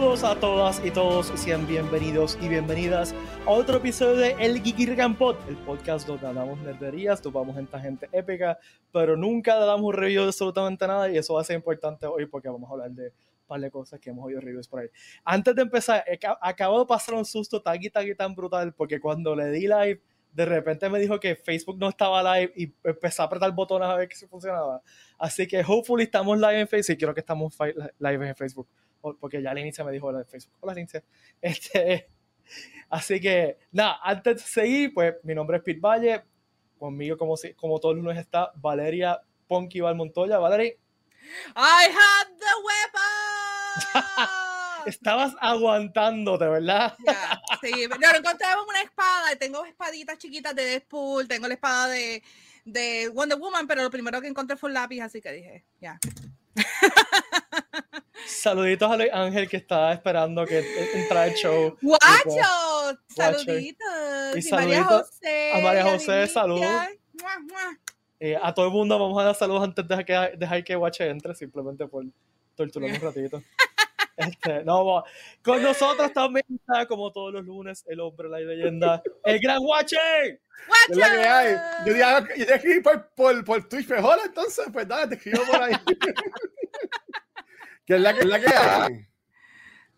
Saludos a todas y todos, sean bienvenidos y bienvenidas a otro episodio de El Geeky Pod, el podcast donde hablamos nerderías, topamos gente gente épica, pero nunca damos un review de absolutamente nada y eso va a ser importante hoy porque vamos a hablar de un par de cosas que hemos oído reviews por ahí. Antes de empezar, acabo de pasar un susto tan y tan y tan brutal porque cuando le di live, de repente me dijo que Facebook no estaba live y empecé a apretar botones a ver si funcionaba. Así que hopefully estamos live en Facebook y quiero que estamos live en Facebook porque ya Lenicia me dijo la de Facebook. Hola Lenicia. Este, así que, nada, antes de seguir, pues mi nombre es Pete Valle. Conmigo, como, como todos los lunes, está Valeria Ponky Valmontoya. Valeria. I have the weapon. Estabas aguantándote, ¿verdad? sí, pero encontramos una espada. Tengo espaditas chiquitas de Deadpool, tengo la espada de, de Wonder Woman, pero lo primero que encontré fue un lápiz, así que dije, ya. Saluditos a Ángel que estaba esperando que entrara el show. ¡Guacho! Saluditos. Y, María José. A María José, saludos. Eh, a todo el mundo vamos a dar saludos antes de que, dejar que Guache entre, simplemente por torturar un ratito. Este, no, con nosotros también está, como todos los lunes, el hombre, la leyenda, el gran. Es la que hay. Yo dije, yo escribí por, por, por Twitch mejor, entonces, pues nada, te escribo por ahí. ¿Qué es la, que, es la que hay?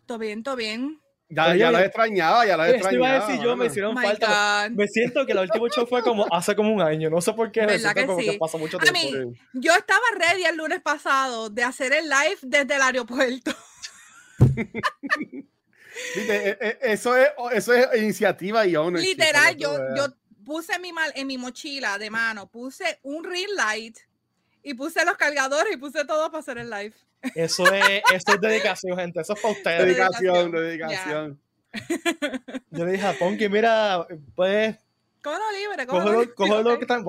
Todo bien, todo bien. Ya, ya la extrañaba, ya la extrañaba. iba a decir yo, me hicieron falta. Me siento que el último show fue como hace como un año, no sé por qué. ¿Verdad que como sí? que pasó mucho tiempo. A mí, yo estaba ready el lunes pasado de hacer el live desde el aeropuerto. E, e, eso es, eso es iniciativa y ownership. Literal, yo, yo puse mi mal, en mi mochila de mano, puse un ring light y puse los cargadores y puse todo para hacer el live. Eso es, eso es dedicación, gente. Eso es para ustedes. Dedicación, dedicación. Yo le dije a Ponky, mira, pues. Cógelo libre, cógelo, cógelo, que tan,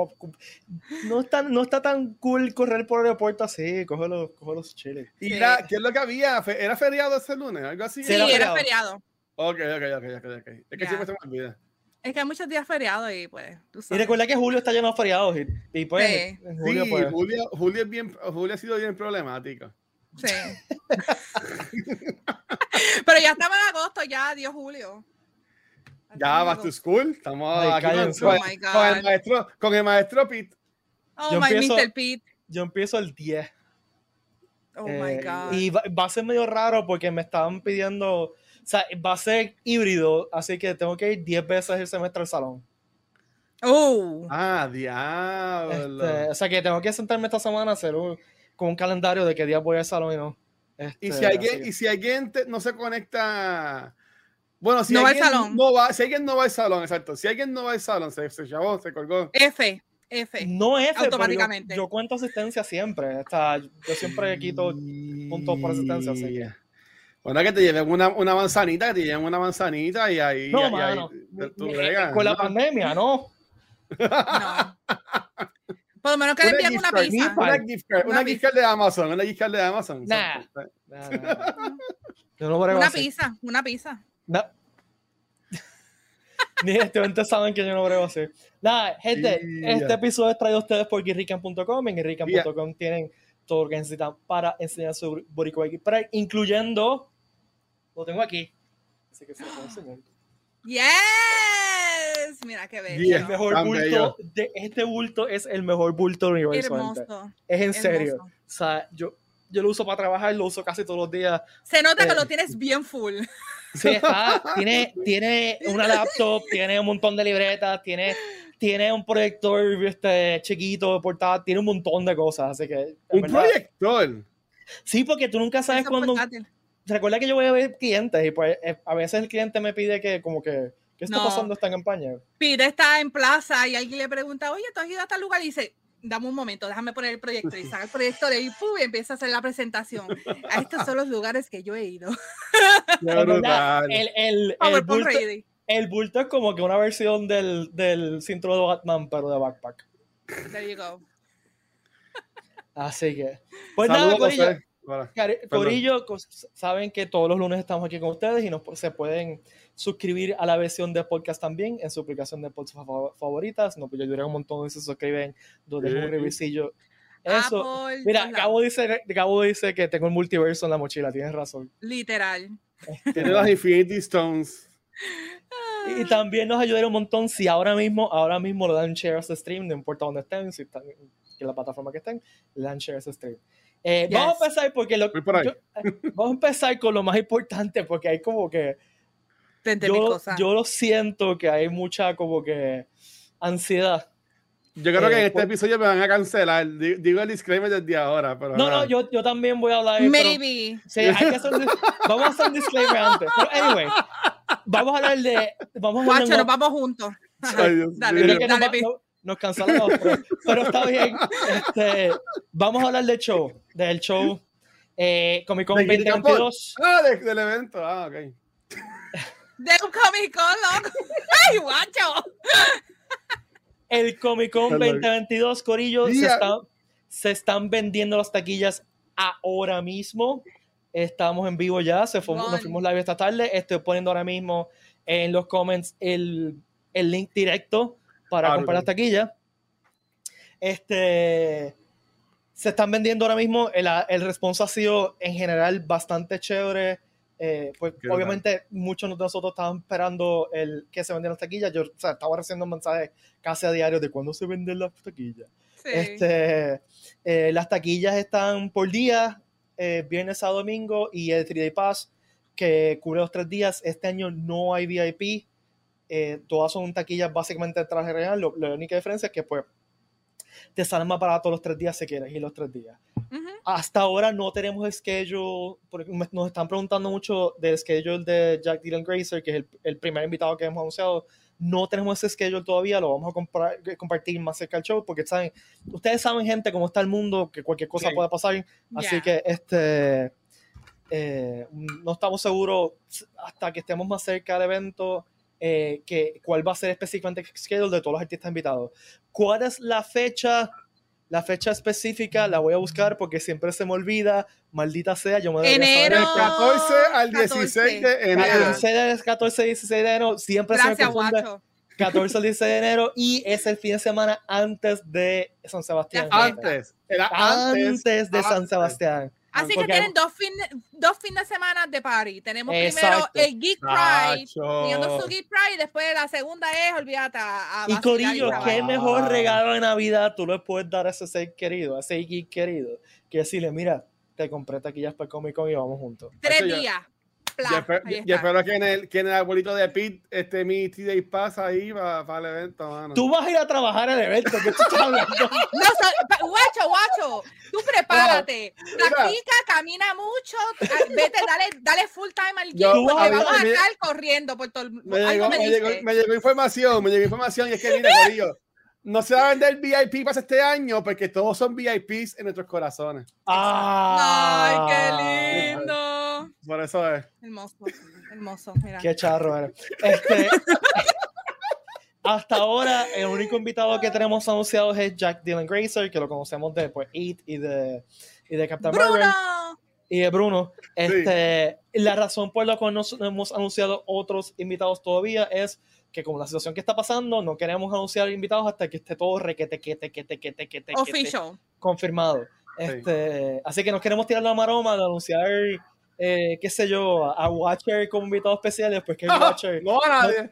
no, está, no está tan cool correr por el aeropuerto así, cógelo, cógelo chile. ¿Y qué es lo que había? ¿Era feriado ese lunes? ¿Algo así? Sí, era, feriado. Ok, ok, ok, ok, ok. Es que siempre se me olvida. Es que hay muchos días feriados y pues. Tú sabes. Y recuerda que julio está lleno de feriados y, pues. Sí. Julio, pues. Julio, Julio, es bien, Julio ha sido bien problemático. Sí. Pero ya estamos en agosto, ya, Dios Julio. Ya vas to school. Estamos aquí con, oh con, el maestro, con el maestro Pete. Oh, yo my empiezo, Mr. Pete. Yo empiezo el 10. Oh my eh, God. Y va, a ser medio raro porque me estaban pidiendo. O sea, va a ser híbrido, así que tengo que ir 10 veces el semestre al salón. Oh. Ah, diablo. Este, o sea que tengo que sentarme esta semana a hacer un, con un calendario de qué día voy al salón y no. y, si alguien, y si alguien no se conecta. Bueno, si no alguien va al salón. no va, si alguien no va al salón, exacto. Si alguien no va al salón, se, se chavó, se colgó. F. F. No F, automáticamente. Yo, cuento asistencia siempre. Está, yo siempre quito puntos por asistencia. Así Bueno, que te lleven una, una, manzanita, que te lleven una manzanita y ahí. No, mano. con la pandemia, no. No. Por lo menos que le envíen una pizza. Una gift card, una gift card de Amazon, una gift card de Amazon. Nah. Yo no una pizza, una pizza. No. Ni este saben que yo no brego así. Nada, gente, este episodio es traído a ustedes por guirrican.com. En guirrican.com tienen todo lo que necesitan para enseñar su boricua incluyendo. Lo tengo aquí. Así que se lo puedo enseñar. Mira qué bello. el mejor bulto de este bulto es el mejor bulto del universo. Hermoso. Es en serio. O sea, yo, yo lo uso para trabajar, lo uso casi todos los días. Se nota que eh, lo tienes bien full. Sí, está, tiene, tiene una laptop, tiene un montón de libretas, tiene, tiene un proyector este, chiquito, portátil, tiene un montón de cosas. Así que, ¿Un proyector? Sí, porque tú nunca sabes cuándo recuerda que yo voy a ver clientes y pues eh, a veces el cliente me pide que como que ¿qué está pasando esta campaña? Pide está en plaza y alguien le pregunta, oye, ¿tú has ido a tal lugar? Y dice, dame un momento, déjame poner el proyector y saca el proyector y, empieza a hacer la presentación. A estos son los lugares que yo he ido. el, el, el, bulto, el, bulto, es como que una versión del, del cinturón de Batman, pero de backpack. There you go. Así que, pues nada, Corillo, saben que todos los lunes estamos aquí con ustedes y nos, se pueden suscribir a la versión de podcast también en su aplicación de podcast favoritas. No, pues yo ayudaría un montón si se suscriben, donde es un revisillo. Eso. Mira, Gabo dice, Gabo dice que tengo el multiverso en la mochila, tienes razón. Literal. Tiene las Infinity Stones. Y también nos ayudaría un montón si ahora mismo, ahora mismo le dan share a este stream, no importa dónde estén, si están en la plataforma que estén, le dan share a este stream. Eh, vamos a empezar porque lo, eh, vamos a empezar con lo más importante porque hay como que yo, yo lo siento que hay mucha como que ansiedad yo creo que en eh, este pues episodio me van a cancelar. Digo el disclaimer desde ahora. Pero no, no, yo, yo también voy a hablar. Maybe. sí, hay que hacer un, vamos a hacer un disclaimer antes. Pero anyway, vamos a hablar de. Vamos a nos vamos juntos. dale, dale, dale, nos, nos cancelamos. Pero, pero, está bien. Este, vamos a hablar del show. Del show eh, Comic Con 2022. Ah, del evento. Ah, ok. De un Comic Con, loco. ¡Ay, guacho! el Comic Con 2022, Corillo, se, se, están vendiendo las taquillas ahora mismo. Estamos en vivo ya, se nos fuimos live esta tarde. Estoy poniendo ahora mismo en los comments el, el link directo para comprar las taquillas. Este, se están vendiendo ahora mismo. El, el responso ha sido en general bastante chévere. Eh, pues obviamente muchos de nosotros estaban esperando el que se vendieran las taquillas. Yo estaba recibiendo mensajes casi a diario de cuándo se venden las taquillas. Este, eh, las taquillas están por día, eh, viernes a domingo, y el 3D Pass que cubre los tres días. Este año no hay VIP. todas son taquillas básicamente de traje real. la única diferencia es que pues te salen más barato los tres días si quieres ir los tres días. Hasta ahora no tenemos schedule, porque nos están preguntando mucho del schedule de Jack Dylan Grazer, que es el, primer invitado que hemos anunciado. No tenemos ese schedule todavía, lo vamos a compartir más cerca del show, porque saben, ustedes saben, gente, cómo está el mundo, que cualquier cosa puede pasar. Así que este eh, no estamos seguros hasta que estemos más cerca del evento. Eh, que, cuál va a ser específicamente el schedule de todos los artistas invitados. ¿Cuál es la fecha la fecha específica la voy a buscar porque siempre se me olvida. Maldita sea, yo me Enero. Del 14 al 16 de enero. 14 al 16 de enero. Siempre se me confunde. 14 al 16 de enero y es el fin de semana antes de San Sebastián. Antes. Era antes, de San Sebastián. Así que tienen dos fines dos fin de semana de party. Tenemos primero el Geek Pride, teniendo su Geek Pride, y después la segunda es, olvídate, a, Y Corillo, qué mejor regalo de Navidad tú le puedes dar a ese ser querido, a ese geek querido, que decirle, mira, te compré taquillas para Comic Con y vamos juntos. Tres días. Y espero que en, el, que en el arbolito de Pete este, mi TJ pasa ahí para, el evento, mano. Tú vas a ir a trabajar al evento, que tú estás hablando? no, guacho, guacho, tú prepárate, practica, camina mucho, vete, dale, dale full time al guía, porque vamos a estar corriendo por todo el mundo. Me, llegó, me, llegó, me llegó información, me llegó información y es que mira, Corillo, no se va a vender VIP para este año porque todos son VIPs en nuestros corazones. ¡Ay, qué lindo! Por eso es. Hermoso, hermoso. Mira. Qué charro. Este, hasta ahora, el único invitado que tenemos anunciado es Jack Dylan Grazer, que lo conocemos de pues, Eat y de, y de Captain Marvel. Y de Bruno. Este, La razón por la cual no hemos anunciado otros invitados todavía es que como la situación que está pasando, no queremos anunciar invitados hasta que esté todo requete, que te, que te, que te, que te, confirmado. Este, Así que nos queremos tirar la maroma de anunciar, eh, qué sé yo, a Watcher como invitado especial, después que Watcher no, nadie.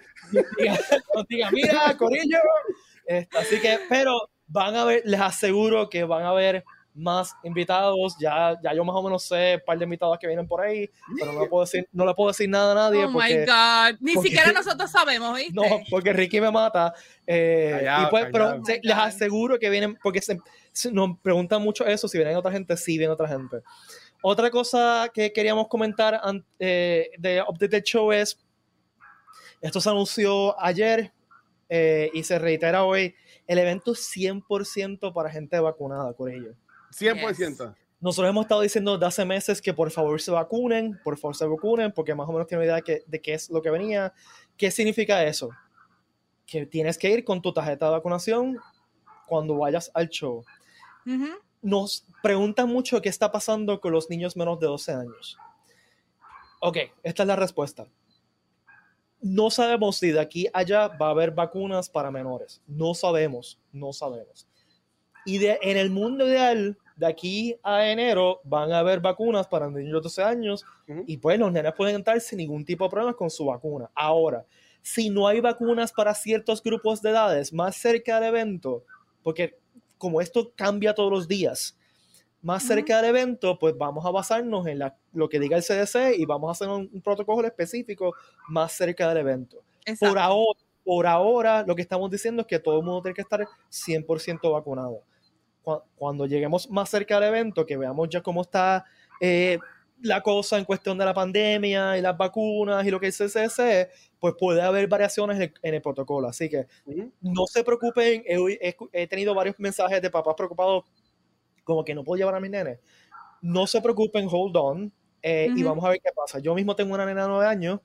Nos, diga, mira, Corillo. Este, así que, pero van a ver, les aseguro que van a ver más invitados. Ya, ya yo más o menos sé un par de invitados que vienen por ahí, pero no le puedo decir, no le puedo decir nada a nadie. Oh my God, ni siquiera nosotros sabemos, ¿viste? No, porque Ricky me mata. Eh, y pues, pero les aseguro que vienen, porque se, nos preguntan mucho eso, si vienen otra gente, sí viene otra gente. Otra cosa que queríamos comentar eh, de Update the Show es, esto se anunció ayer eh, y se reitera hoy, el evento es 100% para gente vacunada, por ello. 100%. Nosotros hemos estado diciendo desde hace meses que por favor se vacunen, por favor se vacunen, porque más o menos tienen idea de, qué es lo que venía. ¿Qué significa eso? Que tienes que ir con tu tarjeta de vacunación cuando vayas al show. Nos preguntan mucho qué está pasando con los niños menos de 12 años. Ok, esta es la respuesta. No sabemos si de aquí a allá va a haber vacunas para menores. No sabemos, no sabemos. Y de, en el mundo ideal, de aquí a enero van a haber vacunas para niños de 12 años Ujú. y pues los nenes pueden entrar sin ningún tipo de problemas con su vacuna. Ahora, si no hay vacunas para ciertos grupos de edades más cerca del evento, porque como esto cambia todos los días, más cerca del evento, pues vamos a basarnos en la- lo que diga el CDC y vamos a hacer un, un protocolo específico más cerca del evento. Por ahora, por ahora, lo que estamos diciendo es que todo el mundo tiene que estar 100% vacunado. Cu- Cuando lleguemos más cerca del evento, que veamos ya cómo está eh, la cosa en cuestión de la pandemia y las vacunas y lo que es el CDC, pues puede haber variaciones en el, en el protocolo. Así que no se preocupen. He, he- he tenido varios mensajes de papás preocupados, como que no puedo llevar a mis nenes. No se preocupen, hold on, eh, y vamos a ver qué pasa. Yo mismo tengo una nena de 9 años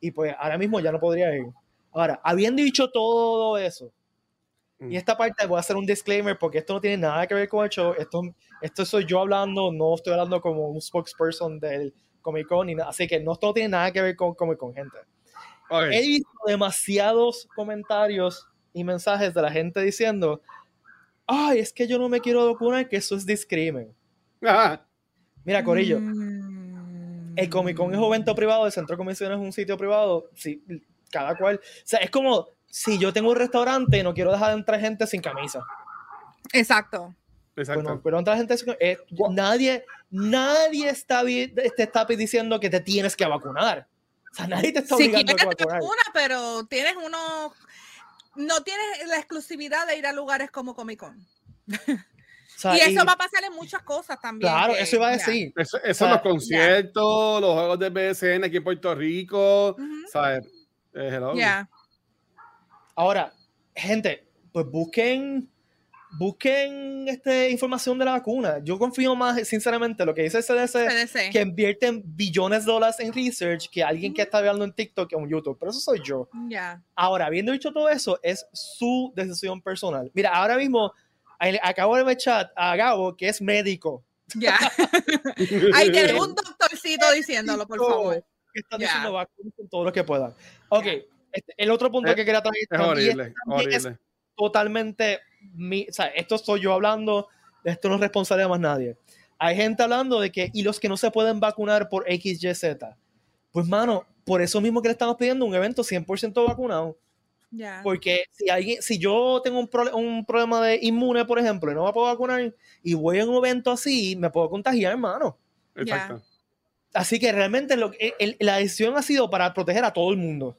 y pues ahora mismo ya no podría ir. Ahora, habiendo dicho todo eso. Y esta parte voy a hacer un disclaimer porque esto no tiene nada que ver con el show, esto, esto soy yo hablando, no estoy hablando como un spokesperson del Comic Con, ni nada, así que no, esto no tiene nada que ver con Comic Con, gente. Ok. He visto demasiados comentarios y mensajes de la gente diciendo, ay, es que yo no me quiero vacunar, que eso es discrimen. Ajá. Mira, Corillo, Mm. el Comic Con es un evento privado, el centro de convenciones es un sitio privado, sí, cada cual, o sea, es como si yo tengo un restaurante y no quiero dejar de entrar gente sin camisa. Exacto. Exacto. Bueno, pero entrar gente sin eh, nadie, nadie está, vi- te está diciendo que te tienes que vacunar. O sea, nadie te está Si obligando quieres a vacunar. vacuna, pero tienes uno. No tienes la exclusividad de ir a lugares como Comic Con. O sea, y eso y- va a pasar en muchas cosas también. Claro, que- eso iba a ya. decir. Eso, eso sea, los conciertos, los juegos de BSN aquí en Puerto Rico, Ujú. ¿sabes? Eh, hello. Ya. Ahora, gente, pues busquen, busquen este, información de la vacuna. Yo confío más, sinceramente, en lo que dice el CDC, CDC. que invierten billones de dólares en research que alguien que está hablando en TikTok o en YouTube. Pero eso soy yo. Ya. Ahora, habiendo dicho todo eso, es su decisión personal. Mira, ahora mismo acabo de ver chat a Gabo, que es médico. Ya. Ahí tenemos un doctorcito diciéndolo, por favor. Que está Ya. diciendo vacunas con todo lo que puedan. Ok. Este, el otro punto Es- que quería traer Es también- horrible, también es horrible. totalmente mi, o sea, esto soy yo hablando, esto no es responsable de más nadie. Hay gente hablando de que, y los que no se pueden vacunar por XYZ. Pues, mano, por eso mismo que le estamos pidiendo un evento 100% vacunado. Ya. Porque si alguien, si yo tengo un, problema de inmune, por ejemplo, y no me puedo vacunar, y voy a un evento así, me puedo contagiar, hermano. Exacto. Así que realmente lo, que- el- la decisión ha sido para proteger a todo el mundo.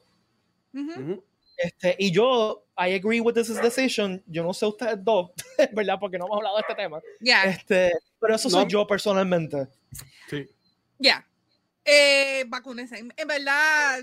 Este, y yo, I agree with this decision. Yo no sé ustedes dos, ¿verdad? Porque no hemos hablado de este tema. Ya. Este, pero eso soy yo personalmente. Sí. Ya. Eh, vacúnense. En verdad,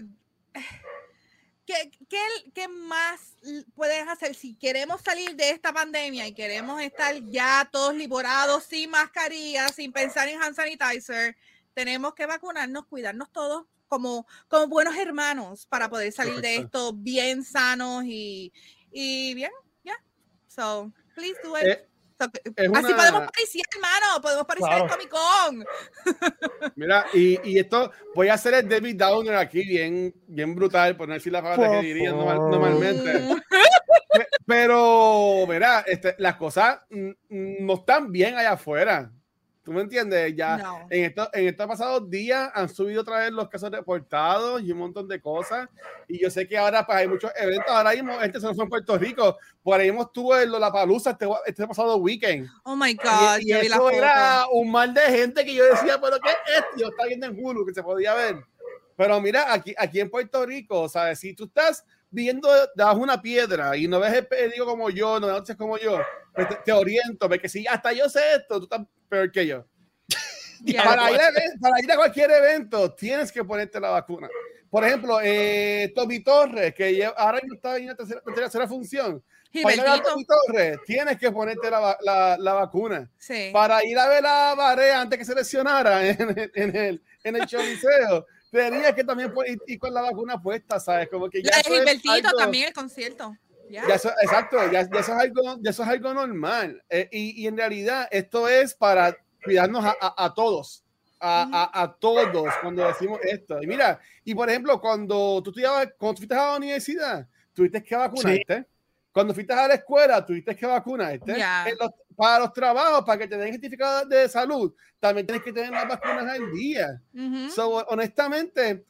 ¿qué, qué, qué más puedes hacer si queremos salir de esta pandemia y queremos estar ya todos liberados, sin mascarilla, sin pensar en hand sanitizer? Tenemos que vacunarnos, cuidarnos todos como, como buenos hermanos para poder salir de esto bien sanos y, y bien, ya. So, please do it. Eh, So, Así una- podemos pariciar, hermano. Podemos pariciar en Claro. Comic Con. Mira, y, y esto, voy a hacer el David Downer aquí, bien, bien brutal, por no decir la palabra que diría normal- normalmente. Mm. Pe- Pero, mira, este, las cosas mm, mm, no están bien allá afuera. ¿Tú me entiendes? Ya No. en, esto, en estos pasados días han subido otra vez los casos reportados y un montón de cosas. Y yo sé que ahora pues, hay muchos eventos. Ahora mismo, este se fue en Puerto Rico. Por ahí estuvo en la Palusa este, este pasado weekend. Oh my God, Y, y yo vi la eso foto. era un mal de gente que yo decía, pero ¿qué es esto? Yo estaba viendo en Hulu que se podía ver. Pero mira, aquí, aquí en Puerto Rico, ¿sabes? Si tú estás viendo de una piedra y no ves el periódico como yo, no ves como yo, pues te, te oriento, porque si hasta yo sé esto, tú estás peor que yo. Para ir, a, para ir a cualquier evento, tienes que ponerte la vacuna. Por ejemplo, eh, Tommy Torres, que lleva- ahora mismo está en la tercera, tercera función. Para ir a ver a Gilbertito, Tommy Torres, tienes que ponerte la, la- la vacuna sí. para ir a ver a Barea antes que se lesionara en, el- en el, en el Choliseo, tenía que también ir, ir con la vacuna puesta, ¿sabes? Como que ya La de Gilbertito algo- también, el concierto. Ya. ya eso- exacto, ya, ya eso es algo, ya eso es algo normal. Eh, y, y en realidad esto es para cuidarnos a, a- a todos, a, a- a todos cuando decimos esto. Y mira, y por ejemplo, cuando tú, estudiabas, cuando fuiste a la universidad, tuviste que vacunarte. Cuando fuiste a la escuela, tuviste que vacunarte. En los- para los trabajos, para que te den certificado de salud, también tienes que tener las vacunas al día. Ujú. So, honestamente,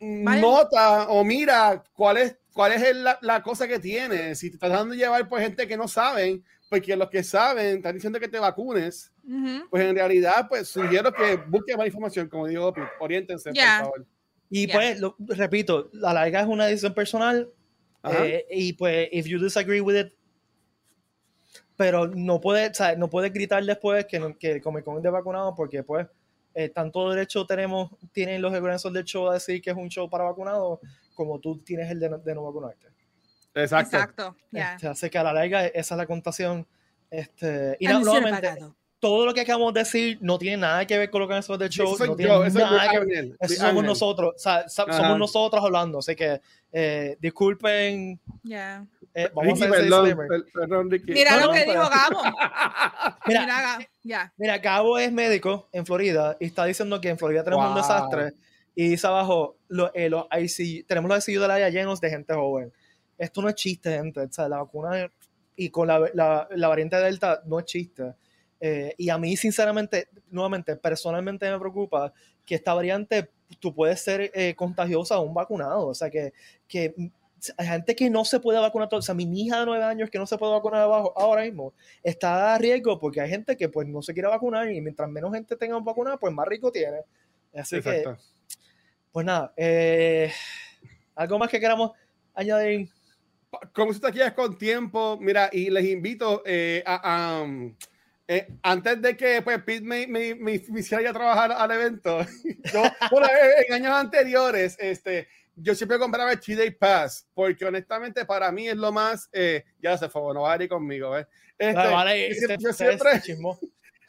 Vale. nota o mira cuál es, cuál es el- la, la cosa que tienes. Si te estás dando llevar por gente que no saben, porque los que saben están diciendo que te vacunes, pues en realidad, pues sugiero que busquen más información, como digo, oriéntense, Ya. por favor. Y pues, lo- repito, la larga es una decisión personal eh, y pues, if you disagree with it, pero no puedes, o sea, no puedes gritar después que, no- que el Comic Con es de vacunado porque pues eh, tanto derecho tenemos, tienen los organizadores del show a decir que es un show para vacunados como tú tienes el de no, de no vacunarte. Exacto. Exacto. Ya. Este, así que a la larga esa es la contación. Este, y no- nuevamente, todo lo que acabamos de decir no tiene nada que ver con los organizadores del show, Eso no tiene yo, eso nada que ver eso somos nosotros, o sea, Ajá. somos nosotros hablando, así que eh, disculpen, Ya. eh, vamos Ricky, a perdón, perdón, Ricky. Mira No, lo no, que pero- dijo Gabo. Mira, Mira, Gabo. Ya. mira, Gabo es médico en Florida y está diciendo que en Florida tenemos un Wow. desastre y dice abajo, lo- eh, los ICU tenemos los ICU del área llenos de gente joven. Esto no es chiste, gente, o sea, la vacuna y con la, la, la variante Delta no es chiste. Eh, y a mí, sinceramente, nuevamente, personalmente me preocupa que esta variante tú puedes ser eh, contagiosa a un vacunado. O sea, que, que hay gente que no se puede vacunar. O sea, mi hija de nueve años que no se puede vacunar abajo ahora mismo está a riesgo porque hay gente que pues no se quiere vacunar y mientras menos gente tenga vacunada, pues más rico tiene. Así que, Exacto. Pues nada, eh, algo más que queramos añadir. como si te quieras con tiempo, mira, y les invito eh, a, a, um, eh, antes de que pues, Pete me, me, me, hiciera a trabajar al evento, yo, bueno, en años anteriores, este, yo siempre compraba el T-Day Pass, porque honestamente para mí es lo más, eh, ya se fue, no va a ir conmigo, ¿eh? Este, Ah, vale, yo este- siempre- yo este siempre-.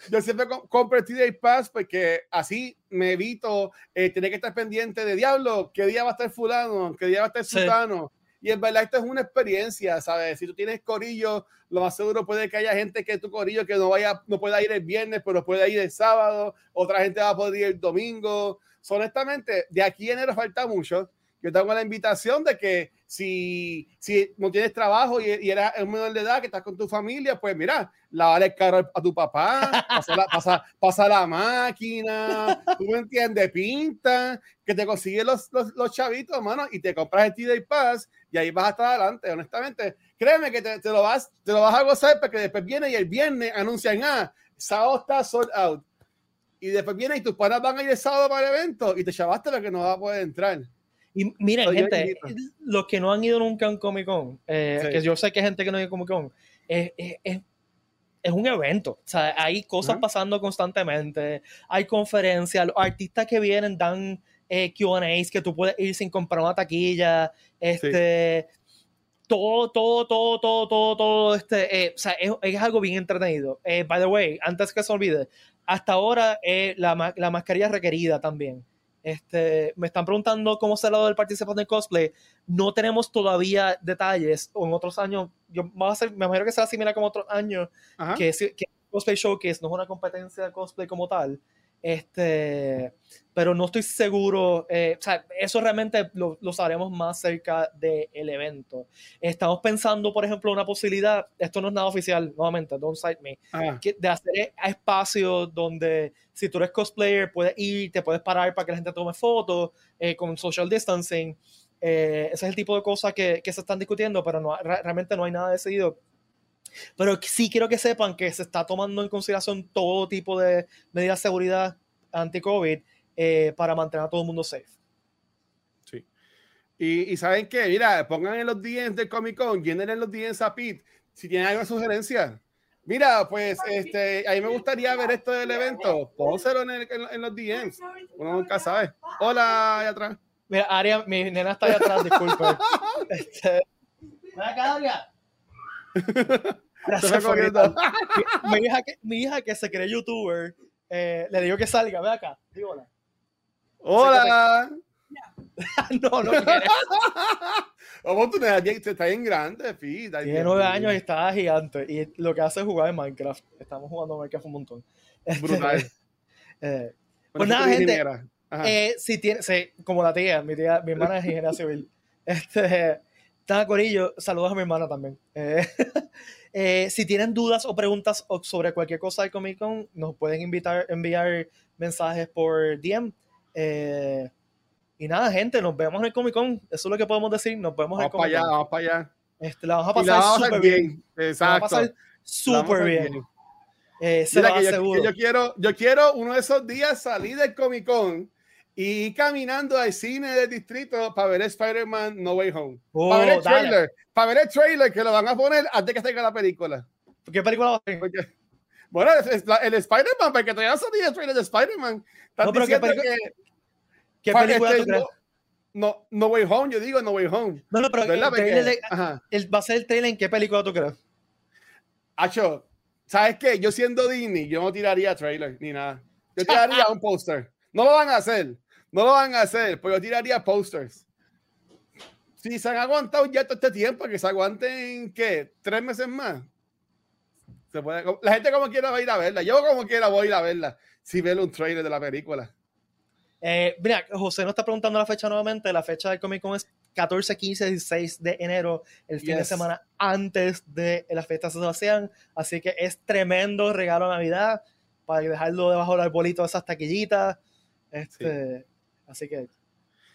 Yo siempre co- compro el T-Day Pass porque así me evito eh, tener que estar pendiente de diablo, qué día va a estar fulano, qué día va a estar Sí. sultano. Y en verdad esto es una experiencia, ¿sabes? Si tú tienes corillo, lo más seguro puede que haya gente que tu corillo que no vaya, no pueda ir el viernes, pero puede ir el sábado, otra gente va a poder ir el domingo. So, honestamente, de aquí en enero falta mucho. Yo tengo la invitación de que si, si no tienes trabajo y, y eres un menor de edad que estás con tu familia, pues mira, lavar el carro a tu papá, pasa la, pasa, pasa la máquina, tú me entiendes, pinta, que te consigue los, los, los chavitos, mano, y te compras el T-Day Pass y ahí vas a estar adelante, honestamente. Créeme que te, te lo, vas, te lo vas a gozar porque después viene y el viernes anuncian, ah, sábado está sold out. Y después viene y tus panas van a ir el sábado para el evento y te chavaste lo que no va a poder entrar. Y miren, Soy gente, los que no han ido nunca a un Comic Con, eh, Sí. que yo sé que hay gente que no ha ido a Comic Con, es, es, es- es un evento. O sea, hay cosas pasando constantemente, hay conferencias, los artistas que vienen dan eh, QAs que tú puedes ir sin comprar una taquilla. Este. Todo, todo, todo, todo, todo, todo, este, eh, o sea, es, es algo bien entretenido. Eh, by the way, antes que se olvide, hasta ahora la, la mascarilla es requerida también. Este, me están preguntando cómo será lo del participante en cosplay. No tenemos todavía detalles. O en otros años, yo va a ser, me imagino que será similar como otros años, Ajá. que, que Cosplay Showcase no es una competencia de cosplay como tal. Este, pero no estoy seguro. eh, o sea, eso realmente lo, lo sabremos más cerca del evento. Estamos pensando, por ejemplo, una posibilidad. Esto no es nada oficial, nuevamente, don't cite me Ajá. que- de hacer espacios donde si tú eres cosplayer puedes ir, te puedes parar para que la gente tome fotos eh, con social distancing. Eh, ese es el tipo de cosas que, que se están discutiendo, pero no, re- realmente no hay nada decidido. Pero sí quiero que sepan que se está tomando en consideración todo tipo de medidas de seguridad anti-COVID eh, para mantener a todo el mundo safe. Sí. Y, y saben qué, mira, pongan en los DMs del Comic Con, llenen en los DMs a Pete si tienen alguna sugerencia. Mira, pues este, a mí me gustaría ver esto del evento. Pónselo en, el- en- en los DMs. Uno nunca sabe. Hola, allá atrás. Mira, Aria, mi nena está allá atrás, disculpe. Este, ven acá, Aria. Gracias, corriendo. Mi, mi hija que, mi hija que se cree youtuber, eh, le digo que salga, ve acá, hola. Hola. no, no quiere. Vamos, tú nena, bien- está bien grande. Ay, Tiene nueve años y está gigante. Y lo que hace es jugar en Minecraft. Estamos jugando Minecraft un montón. Este, Brutal. eh, Pues nada, tú gente. Eh, si tiene, como la tía, mi tía, mi hermana es ingeniera civil. Este, Nada, Corillo, saludos a mi hermana también. Eh, eh, si tienen dudas o preguntas sobre cualquier cosa de Comic Con, nos pueden invitar, enviar mensajes por DM. Eh, y nada, gente, nos vemos en el Comic Con. Eso es lo que podemos decir. Nos vemos en el Vamos para Comic allá, Con. vamos para allá. Este, la vamos a pasar súper bien. bien. La vamos a Exacto. pasar súper hacer bien. Eh, se Mira lo que yo, aseguro. que yo quiero, yo quiero uno de esos días salir del Comic Con y caminando al cine del distrito para ver Spider-Man No Way Home. Oh, para ver el dale. trailer, para ver el trailer que lo van a poner antes que salga la película. ¿Qué película va a ser? Bueno, el Spider-Man, porque todavía no salió el trailer de Spider-Man. No, pero ¿qué película- que ¿Qué película este, tú crees? no, no, no Way Home, yo digo No Way Home. No, no, pero el va a ser el trailer en qué película tú crees. Acho, ¿sabes qué? Yo siendo Disney, yo no tiraría trailer ni nada. Yo tiraría un póster. No lo van a hacer. No lo van a hacer, pero yo tiraría posters. Si se han aguantado ya todo este tiempo, que se aguanten, ¿qué? ¿Tres meses más? Se puede, la gente como quiera va a ir a verla. Yo como quiera voy a ir a verla. Si ver un trailer de la película. Eh, mira, José nos está preguntando la fecha nuevamente. La fecha del Comic Con es 14, 15, 16 de enero, el fin de Yes. semana antes de las fiestas de Sebastián. Así que es tremendo regalo de Navidad para dejarlo debajo del arbolito de esas taquillitas. Este, Así que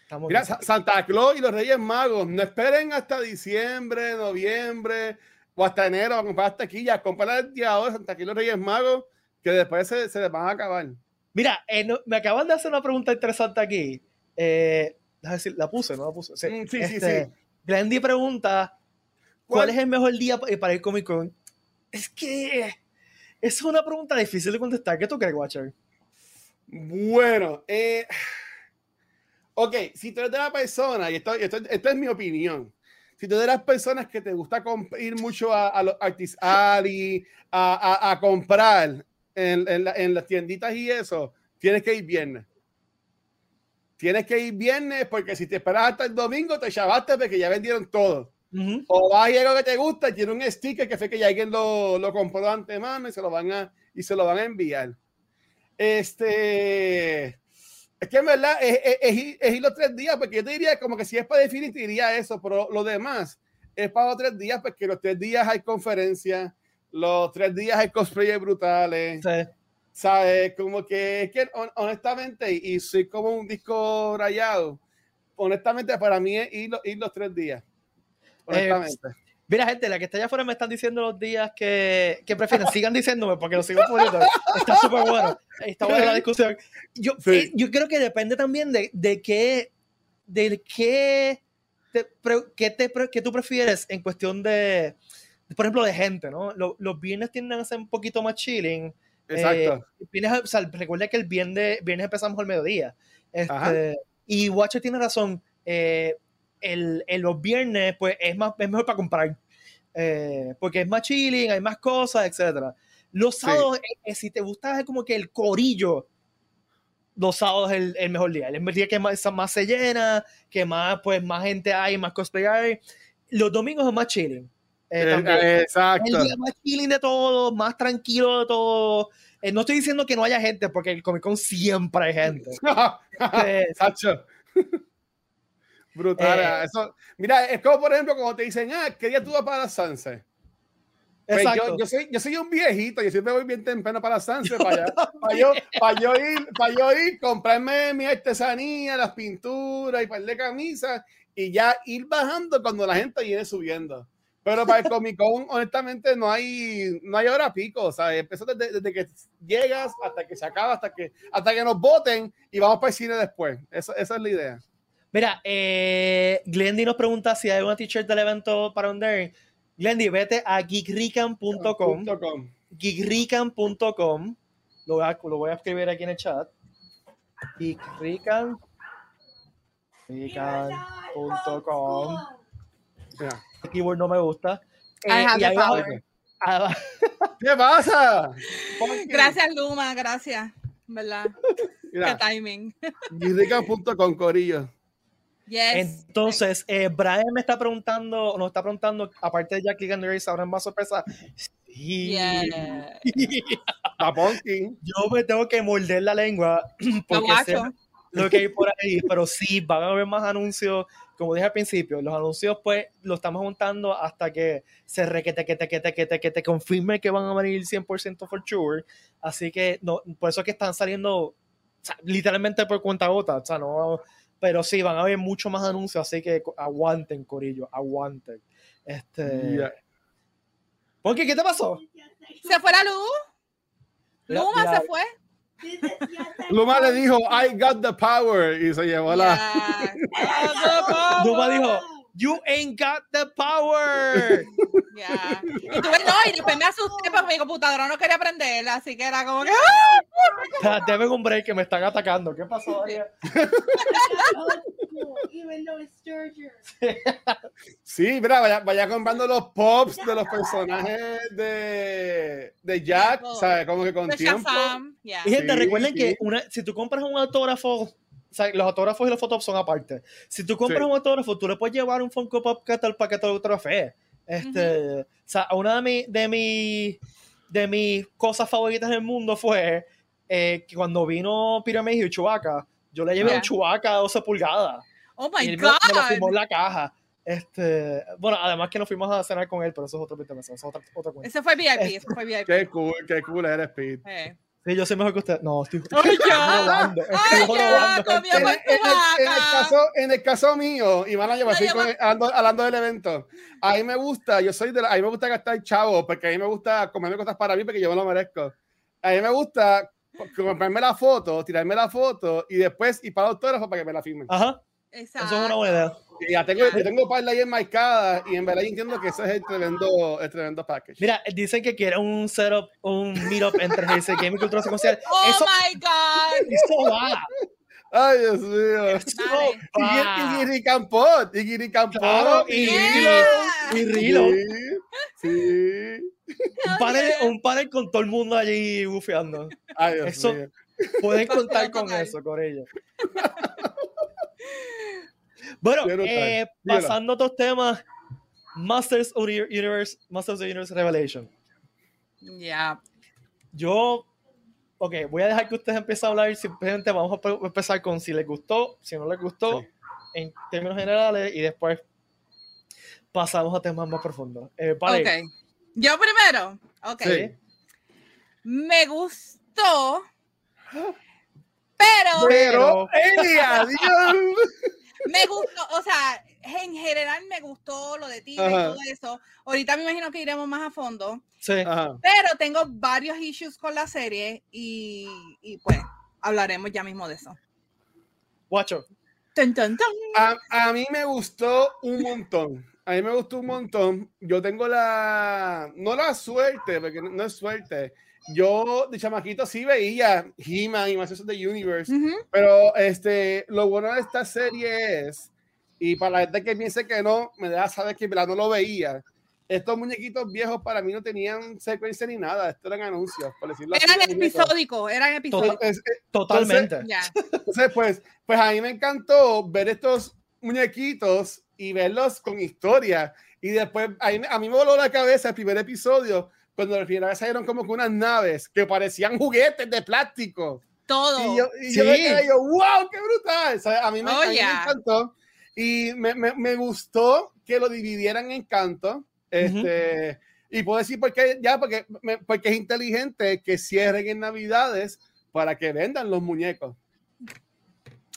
estamos Mira, Santa Claus y los Reyes Magos, no esperen hasta diciembre, noviembre o hasta enero a comprar taquillas. Comprar el día de Santa Claus y los Reyes Magos, que después se, se les van a acabar. Mira, eh, no- me acaban de hacer una pregunta interesante aquí. Eh, decir, la puse, ¿no la puse? Sí, Mm, sí, sí, Este, sí. Glendy pregunta, ¿cuál es el mejor día pa- para ir Comic Con? Es que es una pregunta difícil de contestar. ¿Qué tú crees, Watcher? Bueno, eh, ok, si tú eres de la persona, y esto, esto, esto es mi opinión, si tú eres de las personas que te gusta ir mucho a, a los Artist Alley, a, a, a comprar en, en, la- en las tienditas y eso, tienes que ir viernes. Tienes que ir viernes porque si te esperas hasta el domingo te chavaste porque ya vendieron todo. O vas algo que te gusta y tiene un sticker que fue que ya alguien lo, lo compró de antemano y se lo van a, y se lo van a enviar. Este. Es que en verdad es, es- es ir- es ir los tres días, porque yo te diría como que si es para definir, te diría eso, pero lo demás es para los tres días, porque los tres días hay conferencias, los tres días hay cosplay brutales, Sí. ¿sabes? Como que es que hon- honestamente, y, soy como un disco rayado, honestamente para mí es ir, ir los tres días. Honestamente. Mira, gente, la que está allá afuera me están diciendo los días que, que prefieren. Sigan diciéndome porque lo sigo poniendo. Está súper bueno. Está buena la discusión. Yo, Sí. eh, yo creo que depende también de, de qué, de qué, te, qué, te, qué tú prefieres en cuestión de, por ejemplo, de gente, ¿no? Lo- los viernes tienden a ser un poquito más chilling. Exacto. Eh, viernes, o sea, recuerda que el viernes, viernes empezamos al mediodía. Este, y Watcher tiene razón. eh, el, el- los viernes, pues es, más, es mejor para comprar. Eh, porque es más chilling, hay más cosas, etc. Los Sí. sábados, eh, eh, si te gusta como que el corillo, los sábados es el, el mejor día. El día que más, más se llena, que más, pues, más gente hay, más cosplay hay. Los domingos es más chilling. eh, Eh, eh, el exacto. día más chilling de todo, más tranquilo de todo. Eh, no estoy diciendo que no haya gente, porque el Comic Con siempre hay gente. Eh. Brutal. Eh, eso, mira, es como por ejemplo, cuando te dicen, ah, ¿qué día tú vas para Sunset? Pues exacto. yo, yo, soy, yo soy un viejito, yo siempre voy bien temprano para la Sunset, para, para, yo, para, yo ir, para yo ir, comprarme mi artesanía, las pinturas y par de camisas y ya ir bajando cuando la gente viene subiendo. Pero para el Comic Con, honestamente, no hay, no hay hora pico. O sea, empezó desde, desde que llegas hasta que se acaba, hasta que, hasta que nos voten y vamos para el cine después. Eso, esa es la idea. Mira, eh, Glendy nos pregunta si hay una t-shirt del evento para vender. Glendy, vete a geekrican.com. Geekrican.com. Lo, voy a- lo voy a escribir aquí en el chat. Geekrican. Geekrican.com. Mira. El keyword no me gusta. I Eh, y abajo- ah, ¿Qué pasa? Gracias, Luma, gracias. ¿Verdad? Qué Mira, timing. guirrica.com, Corillo. Yes. Entonces, eh, Brian me está preguntando, nos está preguntando, aparte de Jackie Race, ahora es más sorpresa. Sí. Yeah. La. Yo me tengo que morder la lengua porque lo que hay por ahí, pero sí, van a haber más anuncios como dije al principio, los anuncios pues los estamos juntando hasta que se requete, que te, que te, que te, que te confirme que van a venir 100% for sure. Así que no, por eso es que están saliendo o sea, literalmente por cuenta gota, o sea, no, pero sí, van a haber mucho más anuncios, así que aguanten, Corillo, aguanten. Este, Ya. Ponky, ¿qué te pasó? ¿Se fue la luz? Luma se fue. Luma le dijo, I got the power, y se llevó la... Luma dijo, You ain't got the power. Ya. Y tú ves, no, y después me asusté porque mi computadora no quería prenderla, así que era como que. ¡ah! Deme un break que me están atacando. ¿Qué pasó, Daria? Cool, even though it's Georgia. Sí, mira, vaya, vaya comprando los pops de los personajes de, de Jack, ¿sabes? Como que con tiempo. Y gente, Sí, recuerden sí. que una, si tú compras un autógrafo, o sea, los autógrafos y los fotos son aparte. Si tú compras Sí. un autógrafo, tú le puedes llevar un Funko Pop que tal para que te lo autografee. Este, O sea, una de, mi- de, mi- de mis cosas favoritas del mundo fue eh, que cuando vino Pyramid y Chewbacca, yo le llevé Ya. un Chewbacca de 12 pulgadas. Oh y my él me, me lo firmó God. en la caja. Este, bueno, además que nos fuimos a cenar con él, pero eso es otro 20 meses, eso es otra, otra cuenta. Ese fue VIP, ese fue VIP. Qué cool, qué cool eres, Pete. Eh. Sí, yo soy mejor que usted. No, estoy, Ay, ya. robando, estoy Ay, ya, robando. En, en el- en el caso, en el caso mío, y van a llevar ya hablando, hablando del evento, a mí me gusta, yo soy de la- a mí me gusta gastar chavo, porque a mí me gusta comerme cosas para mí, porque yo me lo merezco. A mí me gusta comprarme la foto, tirarme la foto y después ir para el autógrafo para que me la firmen. Ajá, Exacto. eso es una buena idea. Ya tengo, yo tengo par de ahí enmarcadas y en verdad yo entiendo que ese es el tremendo, el tremendo package. Mira, dicen que quieren un setup, un meetup entre GC Game y Cultura Secuencial. Oh Eso, my God. eso va. Ay, Dios mío. Eso Dale. va. Y Giri Campot, y Giri Campot. Claro, y Yeah. Y Rilo. Sí, sí. Un panel, un panel con todo el mundo allí bufeando. Ay, Dios Eso- mío. Pueden contar con eso, con ellos. Bueno, eh, pasando a otros temas, Masters of the Universe, Masters of the Universe Revelation. Ya. Yo, ok, voy a dejar que ustedes empiecen a hablar. Simplemente vamos a pe- empezar con si les gustó, si no les gustó, Sí. en términos generales, y después pasamos a temas más profundos. Eh, vale, Ok. Yo primero. Ok. Sí. Me gustó. Pero Pero, ¡Ey, adiós! me gustó, o sea, en general me gustó lo de ti y todo eso. Ahorita me imagino que iremos más a fondo. sí. Ajá. Pero tengo varios issues con la serie y, y pues hablaremos ya mismo de eso. Guacho. A, a mí me gustó un montón. A mí me gustó un montón. Yo tengo la. No la suerte, porque no, no es suerte. Yo de chamaquito sí veía He-Man y Masters of the Universe. Pero este, lo bueno de esta serie es, y para la gente que piense que no, me deja saber que en verdad no lo veía. Estos muñequitos viejos para mí no tenían secuencia ni nada, estos eran anuncios, por decirlo así, Eran muñecos. episódicos, eran episódicos. Es- totalmente. Ya. Entonces, pues, pues a mí me encantó ver estos muñequitos y verlos con historia. Y después, a mí, a mí me voló la cabeza el primer episodio, cuando al final salieron como que unas naves que parecían juguetes de plástico. Todo. Y yo, y yo me Sí. quedé yo, wow, qué brutal. O sea, a mí me, Oh, a mí me yeah. encantó. Y me, me, me gustó que lo dividieran en canto. Este, Y puedo decir por qué, ya, porque, me- porque es inteligente que cierren en Navidades para que vendan los muñecos.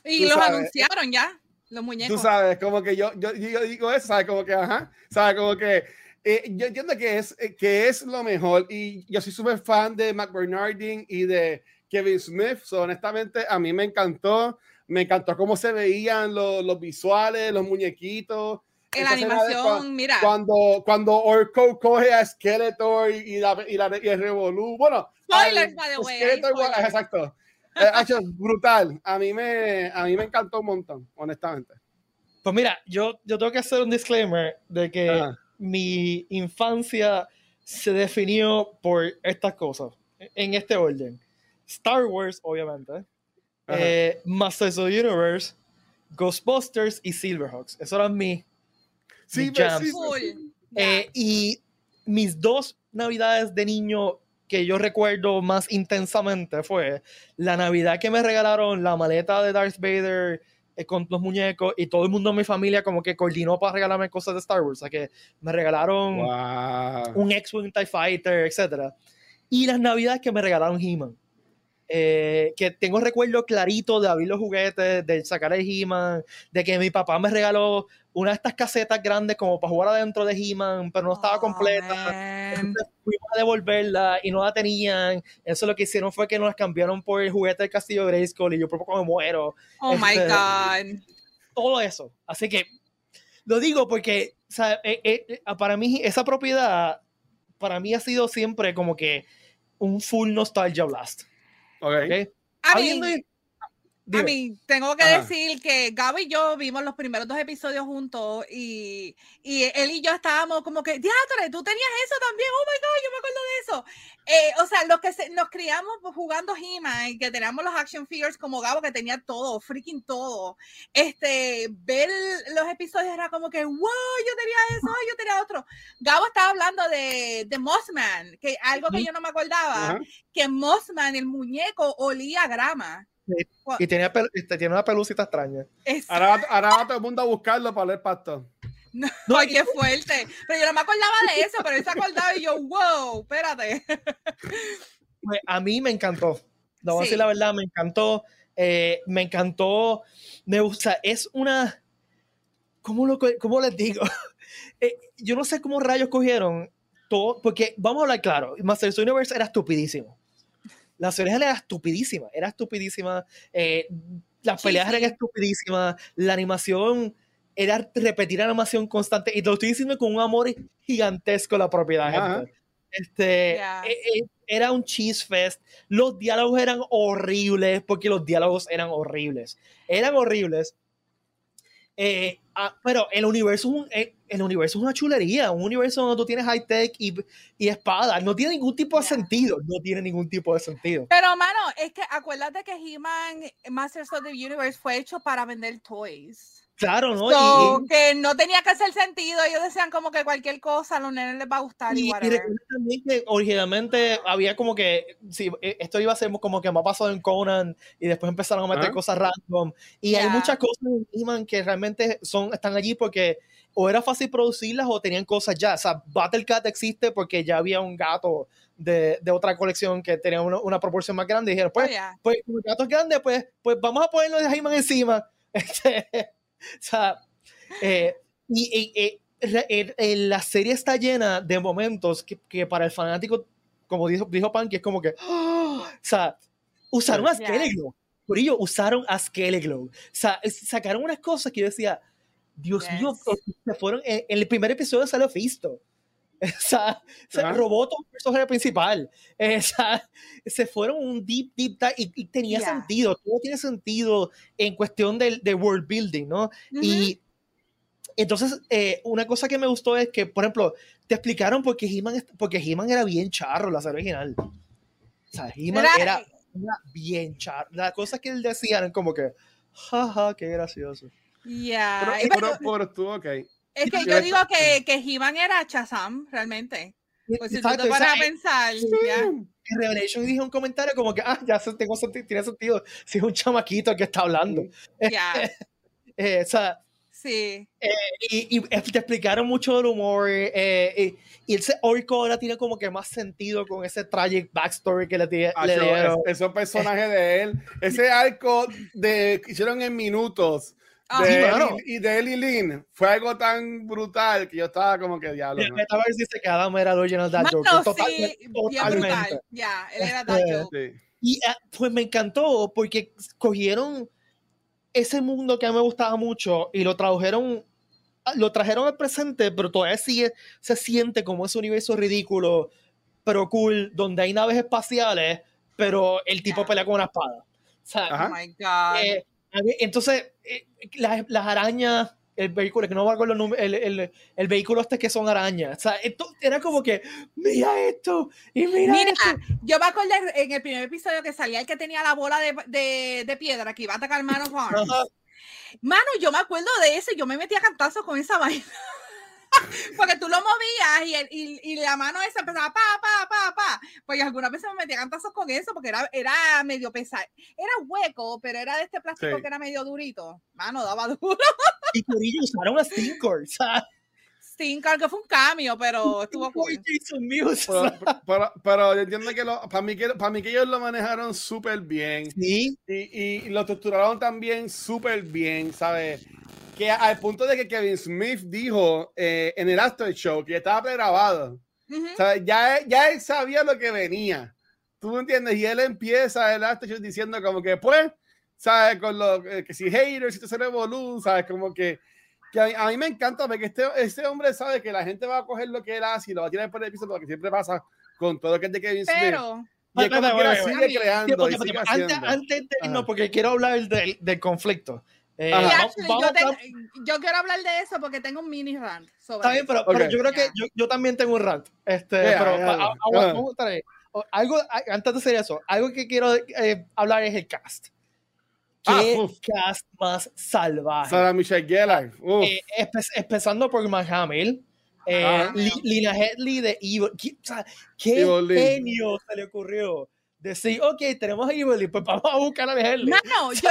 y tú los sabes. anunciaron ya, los Tú muñecos. sabes, como que yo, yo, yo digo eso, ¿sabes? Como que, ajá, ¿sabes? Como que eh, yo entiendo que es, eh, que es lo mejor y yo soy súper fan de Mac Bernardin y de Kevin Smith, so, honestamente a mí me encantó, me encantó cómo se veían los, los visuales, los muñequitos. En la animación, mira. Cuando, cuando Orko coge a Skeletor y, y la, y, la, y el Revolú, bueno, Spoilers, al- by the way, Skeletor, spoilers. exacto. Eh, brutal. A mí me, a mí me encantó un montón, honestamente. Pues mira, yo, yo tengo que hacer un disclaimer de que Ajá. Mi infancia se definió por estas cosas, en este orden. Star Wars, obviamente. Eh, Masters of the Universe, Ghostbusters y Silverhawks. Eso eran mis Sí, mis jams. sí. Eh, y mis dos navidades de niño que yo recuerdo más intensamente fue la navidad que me regalaron la maleta de Darth Vader con los muñecos y todo el mundo en mi familia como que coordinó para regalarme cosas de Star Wars. O sea que me regalaron Wow. un X-Wing TIE Fighter, etc. Y las navidades que me regalaron He-Man. Eh, que tengo recuerdo clarito de abrir los juguetes, de sacar el He-Man, de que mi papá me regaló una de estas casetas grandes como para jugar adentro de He-Man, pero no estaba Oh, completa. Entonces fuimos a devolverla y no la tenían. Eso lo que hicieron fue que nos las cambiaron por el juguete del castillo de Grayskull y yo por poco me muero. Oh my Este, God. Todo eso. Así que lo digo porque o sea, eh, eh, eh, para mí esa propiedad, para mí ha sido siempre como que un full nostalgia blast. Ok. ¿ok? I Habiendo- mean, dime. I mean, tengo que Ajá. decir que Gaby y yo vimos los primeros dos episodios juntos y, y él y yo estábamos como que, diatre, tú tenías eso también, oh my God, yo me acuerdo de eso. Eh, o sea, los que se- nos criamos jugando He-Man y que teníamos los action figures como Gabo que tenía todo, freaking todo, este, ver los episodios era como que, wow, yo tenía eso, yo tenía otro. Gabo estaba hablando de, de Mossman, que algo que yo no me acordaba, Ajá. que Mossman, el muñeco, olía a grama. Y tenía, una pelucita extraña. Ahora, va- ahora va todo el mundo a buscarlo para leer pasto. No, No, ay, qué fuerte. Pero yo no me acordaba de eso, pero él se acordaba y yo, wow, espérate. Pues, a mí me encantó. No voy a decir la verdad, me encantó. eh, me encantó. Me gusta. Es una. ¿Cómo, lo, cómo les digo? Eh, yo no sé cómo rayos cogieron todo. Porque vamos a hablar claro. Masters Universe era estupidísimo. La serie era estupidísima. Era estupidísima. eh, las Sí, peleas sí. eran estupidísimas. La animación era repetir animación constante. Y te lo estoy diciendo con un amor gigantesco a la propiedad. Ajá. gente. Este, Ya. eh, eh, era un cheese fest. Los diálogos eran horribles porque los diálogos eran horribles. Eran horribles. Eh, ah, pero el universo, es un, eh, el universo es una chulería. Un universo donde tú tienes high tech y, y espadas. No tiene ningún tipo de sentido. No tiene ningún tipo de sentido. Pero, mano, es que acuérdate que He-Man Masters of the Universe fue hecho para vender toys. Claro, ¿no? So, Y- que no tenía que hacer sentido. Ellos decían como que cualquier cosa a los nenes les va a gustar y, Y, y whatever. recuerda también que originalmente había como que, sí, eh, esto iba a ser como que más pasado en Conan y después empezaron a meter Ajá. cosas random. Y hay Ya. muchas cosas en He-Man que realmente son, están allí porque o era fácil producirlas o tenían cosas ya. O sea, Battle Cat existe porque ya había un gato de, de otra colección que tenía una, una proporción más grande y dijeron, pues, Oh, yeah. pues como el gato es grande, pues, pues vamos a ponerlo de He-Man encima. Este, sea, eh, y, y- y la serie está llena de momentos que, que para el fanático, como dijo, dijo Pan, que es como que, ¡ah! o sea, usaron a. Skeleglow. Por ello, usaron a Skeleglow. O sea, sacaron unas cosas que yo decía, Dios mío, Yes. se fueron, en, en el primer episodio salió Fisto. O sea, se Ajá. robó todo el personaje principal. O sea, se fueron un deep, deep dive y, y tenía Yeah. sentido, todo tiene sentido en cuestión del de world building, ¿no? Ujú. Y entonces, eh, una cosa que me gustó es que, por ejemplo, te explicaron por qué He-Man, porque He-Man era bien charro, la serie original. O sea, He-Man Era- era, era bien charro. Las cosas que él decía eran como que, jaja, qué gracioso. Yeah. Pero, Y pero, pero- pero estuvo ok. Es que Sí, yo digo que, que He-Man era Shazam, realmente. Pues si tú te paras a pensar, ya. en Revelation dije un comentario como que, ah, ya se- tengo sentido, tiene sentido. Si es un chamaquito el que está hablando. ya, Eh, o sea, sí. y, y te explicaron mucho del humor. eh, y, y ese orco ahora tiene como que más sentido con ese tragic backstory que le, dieron. es- esos personajes de él, ese arco de, que hicieron en minutos Ah, de Sí, él mano. y, y de él y Lynn fue algo tan brutal que yo estaba como que diablo. El ¿no? Metaverse dice que Adam era el original Dad Joker. sí, Totalmente. bien totalmente. brutal. Ya, él era Este, that joke. Sí. Y ah, pues me encantó porque cogieron ese mundo que a mí me gustaba mucho y lo tradujeron, lo trajeron al presente, pero todavía sigue, se siente como ese universo ridículo, pero cool, donde hay naves espaciales, pero el tipo Ya. pelea con una espada. O sea. Oh my God. eh, entonces, eh, las, las arañas, el vehículo, que no acuerdo el, nombre, el, el- el vehículo este que son arañas. O sea, esto era como que, mira esto, y mira, Mira, esto. yo me acordé en el primer episodio que salía el que tenía la bola de, de, de piedra que iba a atacar Man of Arms. Ajá. Mano, yo me acuerdo de eso yo me metí a cantazos con esa vaina. Porque tú lo movías y, el- y, y la mano esa empezaba pa, pa, pa, pa. Pues algunas veces me metía cantazos con eso porque era, era medio pesado. Era hueco, pero era de este plástico Sí. que era medio durito. Mano, daba duro. Y Corillo usaron a Stinkor, o sea, Stinker, que fue un cambio, pero estuvo Stinkor cool. Pero, pero, pero yo entiendo que lo- para, mí que para mí que ellos lo manejaron súper bien. Sí, Y, y lo estructuraron también súper bien, ¿sabes? Que al punto de que Kevin Smith dijo eh, en el After Show que estaba pregrabado. Ujú. ¿sabes? Ya, él- ya él sabía lo que venía. ¿Tú me entiendes? Y él empieza el After Show diciendo como que, pues, ¿sabes? Con lo eh, que si haters, si te se revolú, ¿sabes? Como que, que a, mí, a mí me encanta porque este, este hombre sabe que la gente va a coger lo que él hace y lo va a tirar por el piso, porque siempre pasa con todo lo que es de Kevin Smith. Pero, que antes, de irnos, Ajá. porque quiero hablar del, del conflicto. Eh, vamos- actually, vamos yo, a- te- yo quiero hablar de eso porque tengo un mini rant sobre Está bien, pero, pero Ok. yo creo que Ya. yo, yo también tengo un rant. Este, Yeah, pero yeah, va- yeah. a- a- Ajá. vamos a algo, a- antes de hacer eso, algo que quiero eh, hablar es el cast. ¿Qué Ah, cast más salvaje? Sarah Michelle Gellar. Eh, espe- empezando por Mark Hamill, eh, Lina Headley de Evil. ¿Qué, o sea, qué genio se le ocurrió? Decir, ok, tenemos a Evil, pues vamos a buscar a Headley. Mano, yo,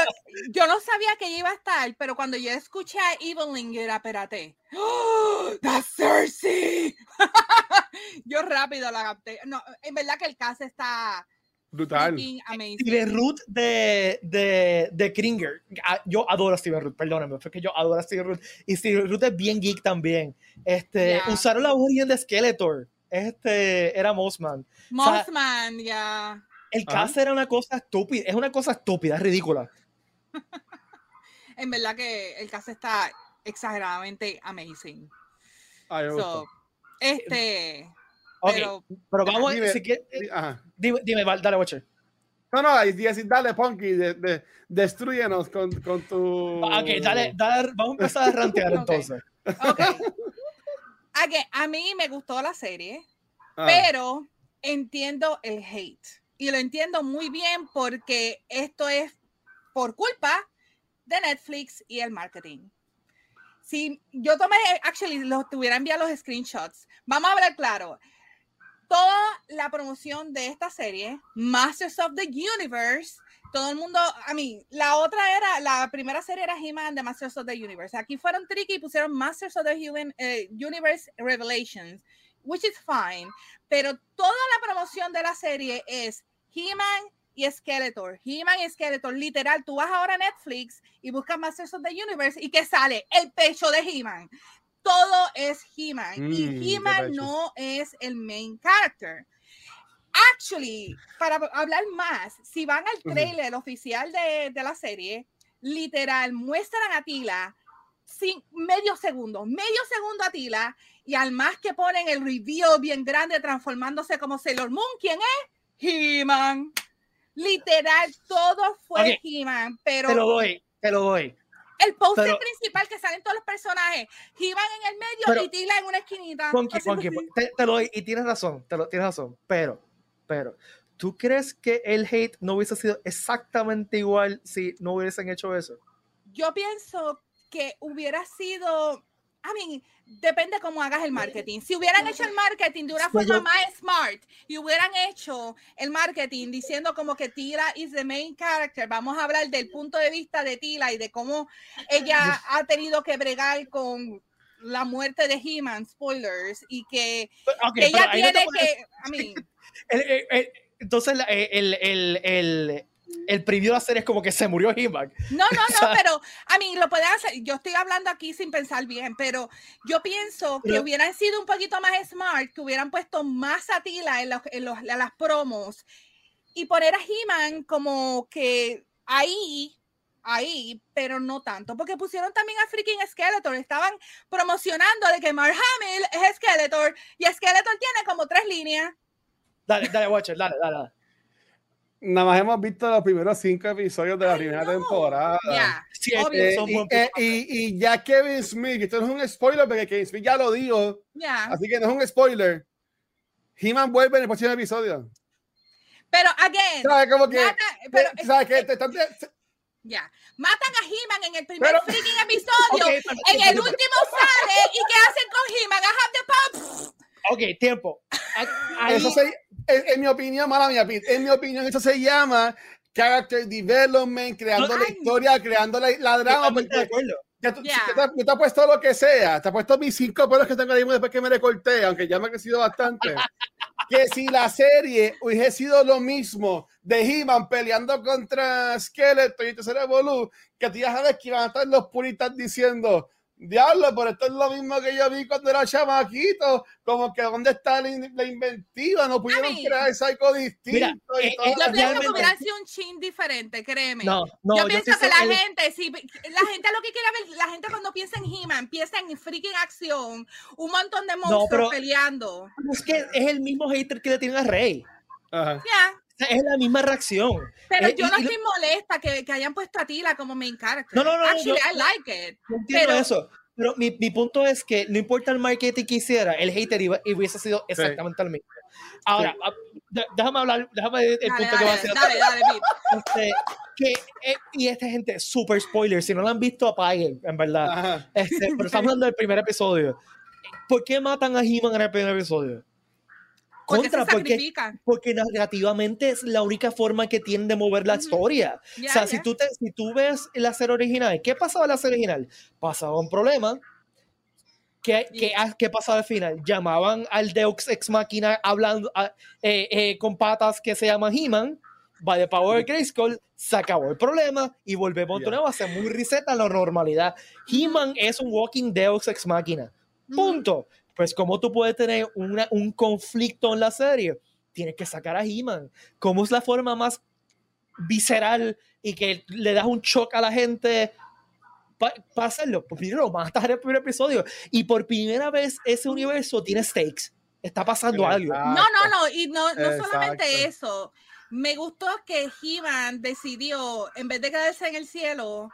yo no sabía que ella iba a estar, pero cuando yo escuché a Evelyn, yo era, espérate. ¡Oh, ¡That's Cersei! yo rápido la capté. No, en verdad que el caso está Brutal. Steven Root de, de, de Kringer. Ah, Yo adoro a Steven Root, perdóname, porque yo adoro a Steven Root. Y Steven Root es bien geek también. Este, Ya. Usaron la voz de Skeletor. Este era Mossman. Mothman, ya. El Ajá. cast era una cosa estúpida, es una cosa estúpida, es ridícula. En verdad que el caso está exageradamente amazing. Ay, me gusta. So, este, Ok, pero pero vamos, Dime, si quieres, ajá. dime, dime, dale, Watcher. No, no, y decir, dale, Punky, de, de, destruyenos con, con tu. Ah, Ok, dale, dale, vamos a empezar a rantear entonces. ok. Again, a mí me gustó la serie. Ah, pero entiendo el hate y lo entiendo muy bien porque esto es por culpa de Netflix y el marketing. Si yo tomé, actually, los tuviera enviado los screenshots, vamos a hablar claro. Toda la promoción de esta serie, Masters of the Universe, todo el mundo, a mí, la otra era, la primera serie era He-Man de Masters of the Universe. Aquí fueron tricky y pusieron Masters of the Human, eh, Universe Revelations, which is fine pero toda la promoción de la serie es He-Man y Skeletor. He-Man y Skeletor, literal, tú vas ahora a Netflix y buscas Masters of the Universe y ¿qué sale? El pecho de He-Man. Todo es He-Man Mm, y qué He-Man no es el main character. Actually, para hablar más, si van al trailer oficial de, de la serie, literal, muestran a Tila sin medio segundo, medio segundo a Tila y al más que ponen el reveal bien grande transformándose como Sailor Moon, ¿quién es? He-Man. Literal, todo fue. He-Man, pero Te lo doy, te lo doy. el póster pero- principal que salen todos los personajes, He-Man en el medio Pero- y Tila en una esquinita. Ponky, Ponky, te, te lo doy y tienes razón, te lo, tienes razón, pero, pero, ¿tú crees que el hate no hubiese sido exactamente igual si no hubiesen hecho eso? Yo pienso que hubiera sido, I mean, depende cómo hagas el marketing. Si hubieran hecho el marketing de una Pues forma más smart y hubieran hecho el marketing diciendo como que Tila is the main character, vamos a hablar del punto de vista de Tila y de cómo ella ha tenido que bregar con la muerte de He-Man, spoilers, y que, Ok, que ella no tiene puedes- que, I mean, el- el- el- entonces, el, el, preview de la serie es como que se murió He-Man. No, no, no, pero a mí lo pueden hacer. Yo estoy hablando aquí sin pensar bien, pero yo pienso que Pero- hubieran sido un poquito más smart, que hubieran puesto más satila en, los, en, los- en las promos y poner a He-Man como que ahí, ahí, pero no tanto, porque pusieron también a freaking Skeletor. Estaban promocionando de que Mark Hamill es Skeletor y Skeletor tiene como tres líneas. Dale, dale, Watcher, dale, dale. dale. Nada más hemos visto los primeros cinco episodios de la Ay, primera no. temporada. Sí, Obvio. eh, Eh, y, eh, y- y ya Kevin Smith, esto no es un spoiler porque Kevin Smith ya lo dijo, Ya. así que no es un spoiler. He-Man vuelve en el próximo episodio. Pero, again, ¿Sabes? Como que. mata- pero- te- ¿Sabes que te están- te- Ya. Matan a He-Man en el primer Pero- freaking episodio. Ok, pero- en el último sale y ¿qué hacen con He-Man? I have ok, tiempo. Ahí- Eso se, en, en mi opinión, mala mía, Pete, en mi opinión, eso se llama character development, creando la Ay. historia, creando la, la drama. de porque acuerdo. ya tú- Yeah. yo te, te he puesto lo que sea, te he puesto mis cinco pelos que tengo ahí mismo después que me recorté, aunque ya me ha crecido bastante. que si la serie hubiese sido lo mismo de He-Man peleando contra Skeletor y Tercer Evolu, que tú ya sabes que iban a estar los puritas diciendo, diablo, pero esto es lo mismo que yo vi cuando era chamaquito, como que dónde está la, in- la inventiva, no pudieron mí- crear psycho distinto. Mira, y eh, toda eh, Yo la- pienso que hubiera sido un chin diferente, créeme. No, no, yo pienso estoy que la gente, si la gente lo que quiere ver, la gente cuando piensa en He-Man, piensa en freaking acción, un montón de monstruos pero- peleando. Es que es el mismo hater que le tienen a Rey. Ajá. Sea, es la misma reacción. pero Eh, yo no y- estoy molesta que, que hayan puesto a Tila como main character. No, no, no, no, Actually, yo- I like it. Yo entiendo Pero- eso. Pero mi, mi punto es que no importa el marketing que hiciera, el hater iba, hubiese sido exactamente el mismo. Ahora, a- de- déjame hablar, déjame el Dale, punto que voy a dale, decir. dale, dale, Pete. Este, que, eh, y esta gente, super spoiler, si no lo han visto, apaguen, en verdad. Este, pero estamos hablando del primer episodio. ¿Por qué matan a He-Man en el primer episodio? Porque se Contra, porque, porque narrativamente es la única forma que tienen de mover la Ujú. historia. Ya, o sea, ya. si, tú te, si tú ves la serie original, ¿qué pasaba en la serie original? Pasaba un problema. ¿Qué, qué, ah, qué pasaba al final? Llamaban al Deus Ex Machina hablando ah, eh, eh, con patas que se llama He-Man, by the power of Grayskull, se acabó el problema y volvemos de nuevo a hacer muy reset a la normalidad. He-Man es un walking Deus Ex Machina. Ujú. Punto. Pues, ¿cómo tú puedes tener una- un conflicto en la serie? Tienes que sacar a He-Man. ¿Cómo es la forma más visceral y que le das un shock a la gente para hacerlo? Pues primero lo matas en el primer episodio. Y por primera vez ese universo tiene stakes. Está pasando algo. No, no, no, y no, no Exacto. solamente eso. Me gustó que He-Man decidió, en vez de quedarse en el cielo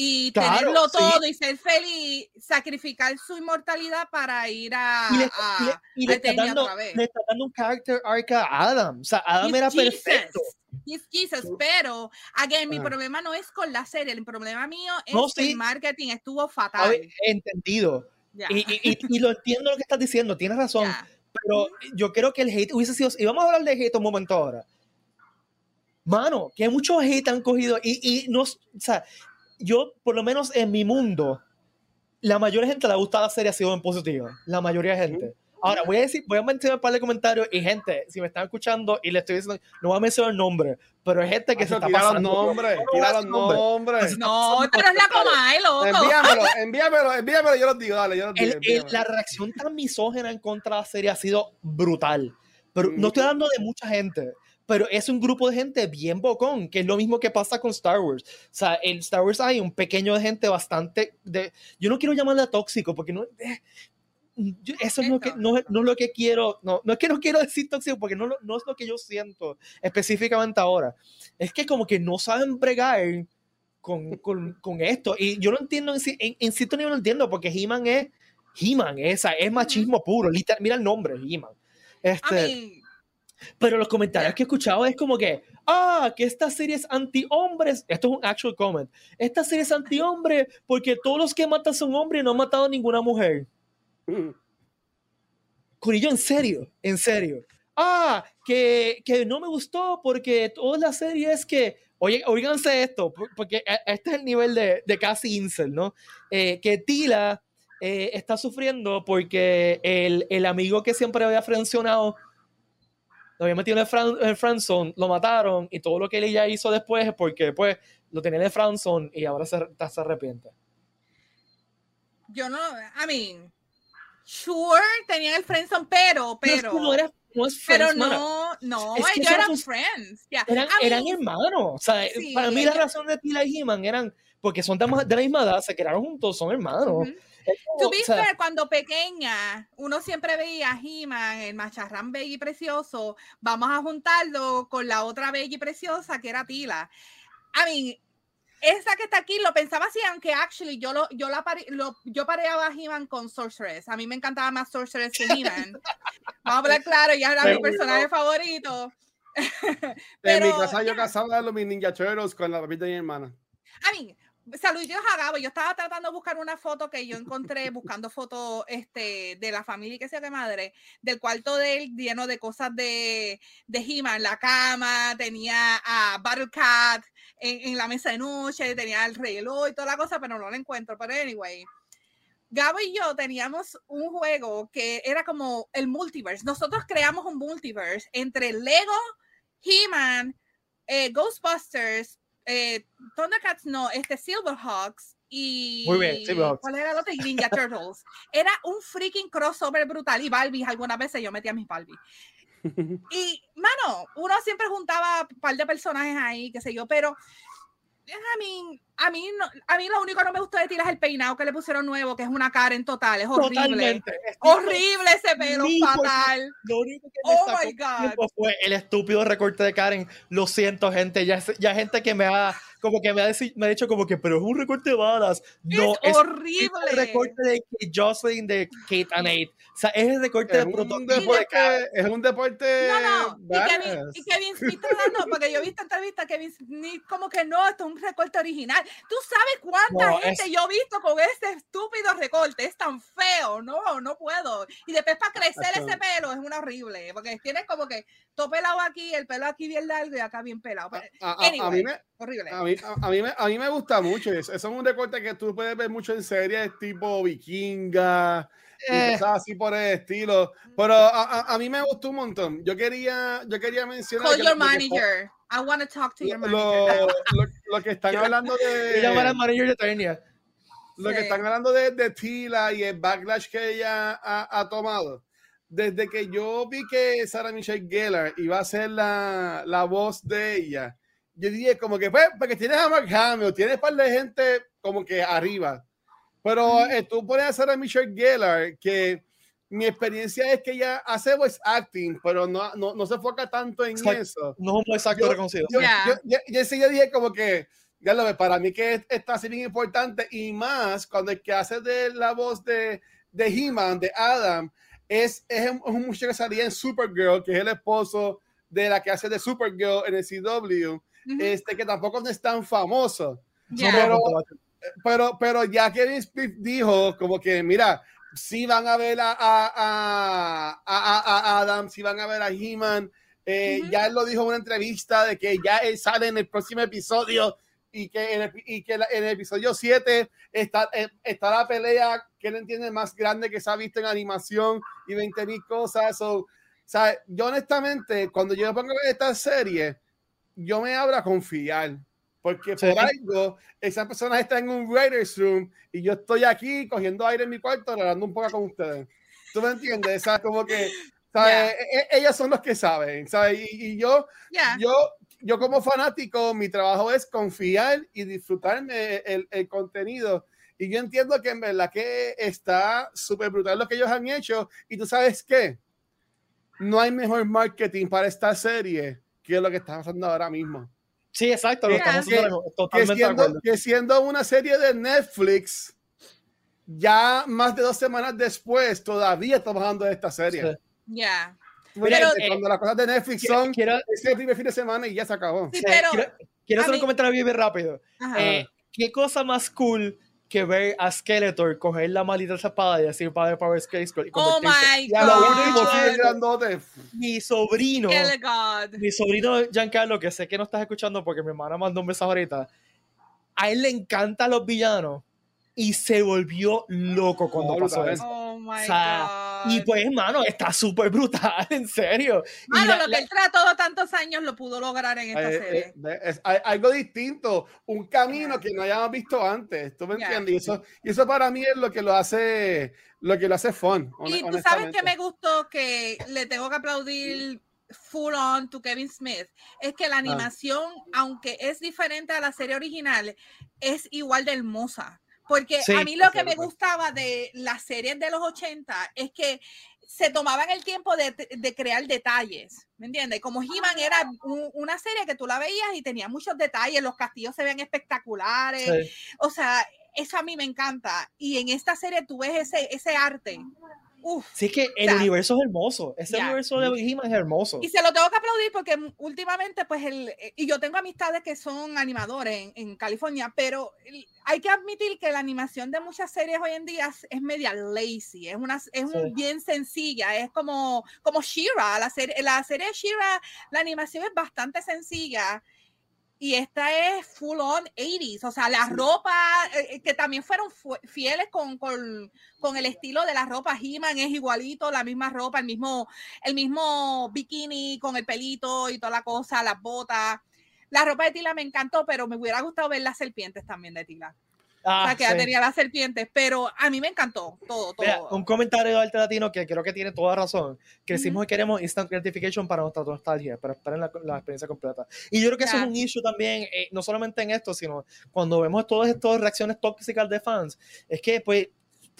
y Claro, tenerlo sí. todo y ser feliz, sacrificar su inmortalidad para ir a, Y le, a- y le- y le a está dando, otra vez. le está dando un character arc a Adam. O sea, Adam He's era Jesus. perfecto. He's Jesus, pero, again, mi Ajá. problema no es con la serie, el problema mío es No, que sí. el marketing estuvo fatal. ver, entendido. Ya. Y, lo entiendo lo que estás diciendo, tienes razón. Ya. Pero yo creo que el hate hubiese sido. Y vamos a hablar de hate un momento ahora. Mano, que muchos hate han cogido. Y, y no. O sea, yo, por lo menos en mi mundo, la mayoría de gente le ha gustado la serie, ha sido en positivo. La mayoría de gente. Ahora, voy a decir, voy a mencionar un par de comentarios. Y gente, si me están escuchando y le estoy diciendo, no voy a mencionar el nombre, pero hay gente que se Macho, está tira los pasando. nombres, No, no tira los nombres. No, tú eres la Comay, loco. Envíamelo, envíamelo, envíamelo, yo los digo, dale, yo los digo. El- el- la reacción tan misógena en contra de la serie ha sido brutal. Pero no estoy hablando de mucha gente, pero es un grupo de gente bien bocón, que es lo mismo que pasa con Star Wars. O sea, en Star Wars hay un pequeño de gente bastante de. Yo no quiero llamarla tóxico, porque no. eh, yo- eso es lo que, no, es- no es lo que quiero, no, no es que no quiero decir tóxico, porque no, lo- no es lo que yo siento específicamente ahora. Es que como que no saben bregar con, con, con esto. Y yo no entiendo, en, en, en cierto nivel no entiendo, porque He-Man es He-Man, esa es machismo puro. literal- mira el nombre, He-Man. I Este, mean, pero los comentarios que he escuchado es como que, ah, que esta serie es anti-hombres. Esto es un actual comment. Esta serie es anti-hombre porque todos los que matan son hombres y no han matado a ninguna mujer. Corillo, en serio, en serio. Ah, que, que no me gustó porque toda la serie es que, oye, oíganse esto, por- porque e- este es el nivel de, de casi incel, ¿no? Eh, que Tila eh, está sufriendo porque el, el amigo que siempre había frencionado, lo había metido en el, friendzone, lo mataron y todo lo que ella hizo después es porque pues lo tenía en el friendzone y ahora se, se arrepiente. yo no, I mean, sure, tenían el friendzone, pero, Pero es pero, que no, era, no es pero mana. no, no, Es que ellos eran friends. ya. eran, I eran mean, hermanos. O sea, Sí, para mí la razón de Tila y He-Man eran porque son de, la misma edad, se crearon juntos, son hermanos. To be fair, cuando pequeña, uno siempre veía a He-Man, el macharrán bello y precioso, vamos a juntarlo con la otra bella y preciosa que era Tila. I mean, esa que está aquí lo pensaba así, aunque actually yo lo, yo la pare- lo- yo pareaba a He-Man con Sorceress. A mí me encantaba más Sorceress que He-Man. Vamos a hablar claro, ya era mi personaje favorito. en mi Pero, casa yo ya. casaba a los mis Ninja Turtles con la papita de mi hermana. I mean, saludos a Gabo. Yo estaba tratando de buscar una foto que yo encontré buscando fotos este, de la familia que sea que madre, del cuarto de él lleno de cosas de, de He-Man, la cama, tenía a Battlecat en, en la mesa de noche, tenía el reloj y toda la cosa, pero no lo encuentro. Pero anyway, Gabo y yo teníamos un juego que era como el multiverse. Nosotros creamos un multiverse entre Lego, He-Man, eh, Ghostbusters, eh, Thundercats, no, este Silverhawks y Muy bien, Silverhawks. ¿cuál era el otro? Y Ninja Turtles. Era un freaking crossover brutal y Barbie, algunas veces yo metía mis Barbie. Y, mano, uno siempre juntaba un par de personajes ahí, qué sé yo, pero I mean, a mí, no, a mí lo único que no me gustó de ti es el peinado que le pusieron nuevo, que es una Karen total, es horrible. Totalmente. Horrible ese pelo, fatal. Lo único que me Oh sacó my God. fue el estúpido recorte de Karen. Lo siento, gente. Ya, ya gente que me ha como que me ha, deci- me ha dicho como que, pero es un recorte de balas. No, es es horrible. el recorte de Jocelyn de Kate and Nate. O sea, es el recorte Es de prototipo de Karen. es un deporte. No, no. Y Kevin, badass. y Kevin Smith porque yo he visto entrevistas, Kevin Smith como que no, esto es un recorte original. ¿Tú sabes cuánta No, gente es- yo he visto con este estúpido recorte? Es tan feo, no, no puedo. Y después para crecer ese pelo es una horrible, porque tienes como que todo pelado aquí, el pelo aquí bien largo y acá bien pelado. Pero, A, mí me, horrible. a, mí, a, mí me, a mí me gusta mucho eso. Eso es un recorte que tú puedes ver mucho en series tipo Vikinga y Eh. cosas así por el estilo. Pero a, a- a mí me gustó un montón. Yo quería, yo quería mencionar. Call que your lo que manager. I want to talk to your Lo, manager. lo- lo que están hablando Y llamar al de manager de Eternia. lo que Sí. están hablando de, de Tila y el backlash que ella ha, ha tomado. Desde que yo vi que Sarah Michelle Gellar iba a ser la, la voz de ella, yo dije como que, pues, porque tienes a Mark Hamill, tienes un par de gente como que arriba. Pero eh, tú pones a Sarah Michelle Gellar, que mi experiencia es que ella hace voice acting, pero no, no, no se enfoca tanto en Exacto. eso. No es un exacto Yo- reconocido. Yo, Ya. yo, yo, yo sí yo dije como que, ya lo ves, para mí que está así bien importante y más cuando el que hace de la voz de, de He-Man, de Adam, es, es, un, es un muchacho que salía en Supergirl, que es el esposo de la que hace de Supergirl en el CW, este que tampoco es tan famoso. Ya. pero- Pero, pero ya Kevin Smith dijo como que, mira, si van a ver a, a, a, a- Adam, si van a ver a He-Man, eh, Ujú. ya él lo dijo en una entrevista de que ya él sale en el próximo episodio y que en el, y que en el episodio 7 está, eh, está la pelea que él entiende más grande que se ha visto en animación y 20 mil cosas. So, o sea, yo honestamente, cuando yo me pongo a ver esta serie, yo me abro a confiar. Porque Sí. por algo, esas personas están en un writer's room y yo estoy aquí cogiendo aire en mi cuarto, hablando un poco con ustedes. ¿Tú me entiendes? O sea, como que, ¿sabes? E- e- ellos son los que saben, ¿sabes? Y, y yo, Ya. yo, yo como fanático, mi trabajo es confiar y disfrutarme el, el contenido. Y yo entiendo que en verdad que está súper brutal lo que ellos han hecho. Y tú sabes qué? No hay mejor marketing para esta serie que lo que está pasando ahora mismo. Sí, exacto. Lo Yeah. estamos Que- haciendo Que totalmente de siendo, acuerdo. que siendo una serie de Netflix, ya más de dos semanas después, todavía estamos hablando de esta serie. Sí. Ya. ¿Tú me Pero, entiendes? eh, Cuando las cosas de Netflix Quiero, son quiero, ese primer fin de semana y ya se acabó. Sí, pero. quiero- quiero hacer un mí- comentario bien, bien rápido. Ajá. Eh, ¿Qué cosa más cool que ver a Skeletor coger la maldita espada y decir Padre Power Skeletor y Oh convertirse? my Y a lo último, God. Bien grandote. mi sobrino, God. mi sobrino Giancarlo, que sé que no estás escuchando porque mi hermana mandó un mensaje ahorita, a él le encantan los villanos y se volvió loco cuando Oh, pasó eso. Oh my O sea, God. Y pues, hermano, está súper brutal, en serio. Mano, la- lo que la- él trató tantos años lo pudo lograr en esta Eh, serie. eh, es hay algo distinto, un camino que no hayamos visto antes. ¿Tú me Ya. entiendes? Y eso, y eso para mí es lo que lo hace, lo que lo hace fun. Y tú sabes que me gustó que le tengo que aplaudir full on to Kevin Smith. Es que la Ah. animación, aunque es diferente a la serie original, es igual de hermosa. Porque Sí, a mí lo que me gustaba de las series de los 80 es que se tomaban el tiempo de, de crear detalles, ¿me entiendes? Como He-Man era un- una serie que tú la veías y tenía muchos detalles, los castillos se ven espectaculares, Sí. o sea, eso a mí me encanta. Y en esta serie tú ves ese, ese arte uf. Sí, es que el sea, universo es hermoso. Ese ya. universo de He-Man es hermoso. Y se lo tengo que aplaudir porque últimamente, pues, el, eh, y yo tengo amistades que son animadores en, en California, pero hay que admitir que la animación de muchas series hoy en día es, media lazy, es una es un- Sí. bien sencilla, es como, como She-Ra, la serie, la serie de She-Ra, la animación es bastante sencilla. Y esta es full on 80s, o sea, la ropa, eh, eh, que también fueron fu- fieles con, con, con el estilo de la ropa He-Man, es igualito, la misma ropa, el mismo, el mismo bikini con el pelito y toda la cosa, las botas. La ropa de Tila me encantó, pero me hubiera gustado ver las serpientes también de Tila. Ah, o sea, que ya sí. tenía las serpientes, pero a mí me encantó todo, todo. Mira, un comentario de Arte Latino que creo que tiene toda razón. Crecimos y queremos instant gratification para nuestra nostalgia, pero esperen la, la experiencia completa. Y yo creo que eso Ya. es un issue también, eh, no solamente en esto, sino cuando vemos todas estas reacciones tóxicas de fans, es que pues,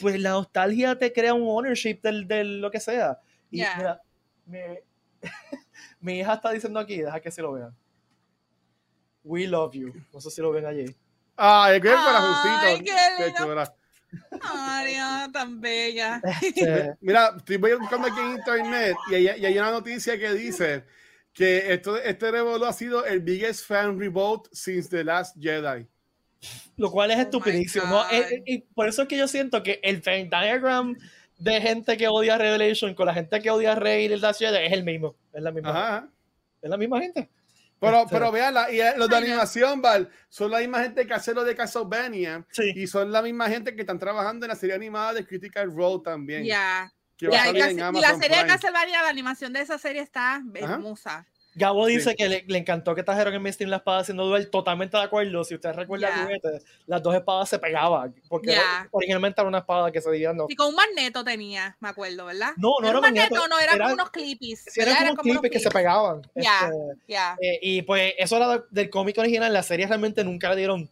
pues la nostalgia te crea un ownership del, del lo que sea. Y Ya. mira, mi, mi hija está diciendo aquí, deja que se lo vean. We love you. No sé si lo ven allí. Ay, qué Ay, corazoncito. qué chula. Ay, ah, tan bella. Este, Mira, estoy buscando aquí en internet y hay, y hay una noticia que dice que esto, este revolú ha sido el biggest fan revolt since The Last Jedi. Lo cual es Oh estupidísimo. ¿no? Eh, eh, Y por eso es que yo siento que el Venn diagram de gente que odia Revelation con la gente que odia Rey y el Dash Jedi es el mismo. Es la misma, Ajá. es la misma gente. Pero, Este- pero veanla, y eh, los de animación, Val, son la misma gente que hace lo de Castlevania Sí. y son la misma gente que están trabajando en la serie animada de Critical Role también. Ya. Y la, serie de Prime. Castlevania, la animación de esa serie está hermosa. Gabo Sí. dice que le, le encantó que trajeron en mainstream la espada haciendo duel. Totalmente de acuerdo. Si usted recuerda el juguete, las dos espadas se pegaban. Porque Ya. originalmente era una espada que se dividía dos. Y con un magneto tenía, me acuerdo, ¿verdad? No, no era un magneto, magneto, no, eran era- como unos clippies. Sí, eran ¿verdad? como clipes unos que se pegaban. Ya. Este, Ya. eh, y pues eso era de- del cómic original. La serie realmente nunca le dieron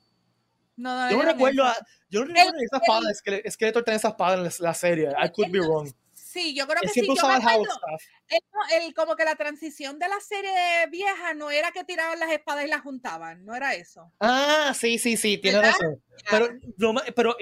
No, no, Yo no eran recuerdo, a, yo no recuerdo esa el- espada, es que Skeletor tenía esa espada en la, la serie. I could be wrong. Sí, yo creo que sí. Yo me acuerdo, el- no, el- como que la transición de la serie vieja no era que tiraban las espadas y las juntaban, no era eso. Ah, sí, sí, sí, tiene razón. Pero, pero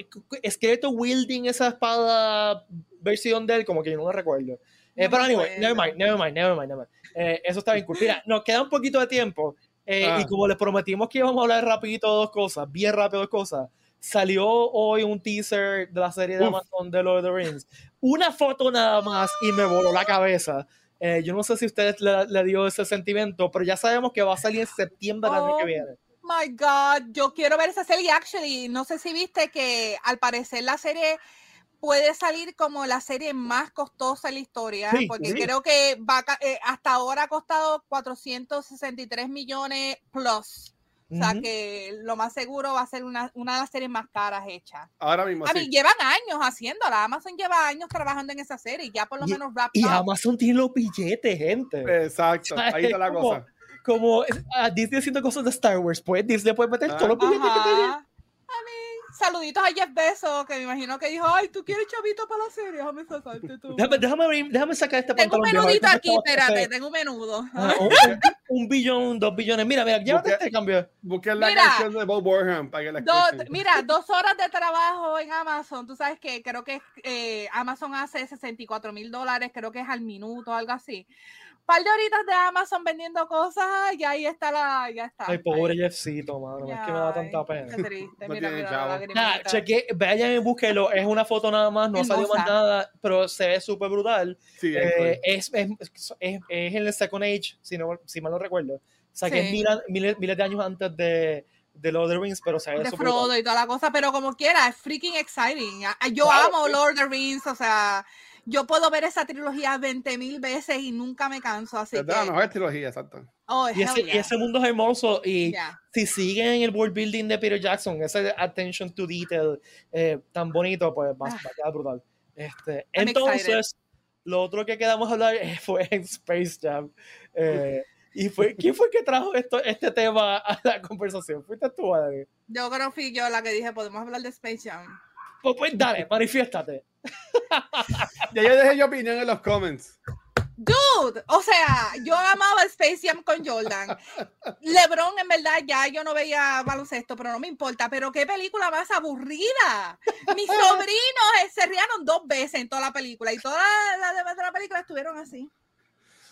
Skeletor wielding esa espada versión de él, como que yo no lo recuerdo. Eh, No pero anyway, never mind, never mind, never mind, never mind. Eh, eso está bien cool. Mira, nos queda un poquito de tiempo. eh, Ah. Y como les prometimos que íbamos a hablar rapidito dos cosas, bien rápido dos cosas, salió hoy un teaser de la serie de Uf. Amazon de Lord of the Rings. Una foto nada más y me voló la cabeza. Eh, yo no sé si a ustedes le, le dio ese sentimiento, pero ya sabemos que va a salir en septiembre del año que Oh. viene. My God, yo quiero ver esa serie. Actually, no sé si viste que al parecer la serie puede salir como la serie más costosa en la historia, Sí, porque sí. creo que va eh, hasta ahora ha costado 463 millones plus. O sea que lo más seguro va a ser una, una de las series más caras hechas. Ahora mismo A sí. mí llevan años haciéndola. Amazon lleva años trabajando en esa serie y ya por lo Y- menos wrapped Y up. Amazon tiene los billetes, gente. Exacto, ahí está la Como- cosa. Como a Disney haciendo cosas de Star Wars, pues Disney puede meter todos los billetes que tiene. A mí, saluditos a Jeff Bezos, que me imagino que dijo, ay, ¿tú quieres chavito para la serie? Déjame sacarte tú. Déjame, déjame, abrir- déjame sacar este Tengo un pantalón. a ver menudito aquí, está espérate, este- tengo un menudo. Ah, un, un- un billón, dos billones. Mira, mira, llévate Busca- este cambio. Busquen la Mira. canción de Bob Warham para que la Dos- escuchen. mira, dos horas de trabajo en Amazon. Tú sabes que creo que eh, Amazon hace 64 mil dólares, creo que es al minuto, algo así. Par de horitas de Amazon vendiendo cosas y ahí está la. Ya está. Ay, pobre. Jeffcito, mano. Es que me da tanta pena. Qué triste. No Mira, tiene mira lagrimita. cheque, vayan y búsquenlo. Es una foto nada más, no salió más nada, pero se ve súper brutal. Sí, Eh, es, es, es, es en el Second Age, si, no, si mal no recuerdo. O sea, que es Sí. mil- miles, miles de años antes de, de Lord of the Rings, pero se ve de súper brutal. Frodo y toda la cosa, pero como quiera, es freaking exciting. A- Yo Claro, amo sí. Lord of the Rings, o sea, yo puedo ver esa trilogía 20 mil veces y nunca me canso, así es de la que, mejor trilogía, exacto. oh, Y ese, hell y yeah. ese mundo es hermoso y Yeah. si siguen el world building de Peter Jackson, ese attention to detail eh, tan bonito, pues va, Ah. va a quedar brutal. Este, I'm entonces, lo otro que quedamos a hablar fue en Space Jam. Eh, y fue, ¿Quién fue que trajo esto, este tema a la conversación? ¿Fuiste tú, Adri? Yo creo que fui yo la que dije, podemos hablar de Space Jam. Pues, pues dale, manifiéstate. Ya yo dejé mi opinión en los comments. Dude, o sea, yo amaba Space Jam con Jordan. LeBron, en verdad, ya yo no veía baloncesto, pero no me importa. Pero qué película más aburrida. Mis sobrinos eh, se rieron dos veces en toda la película y todas las demás de la película estuvieron así,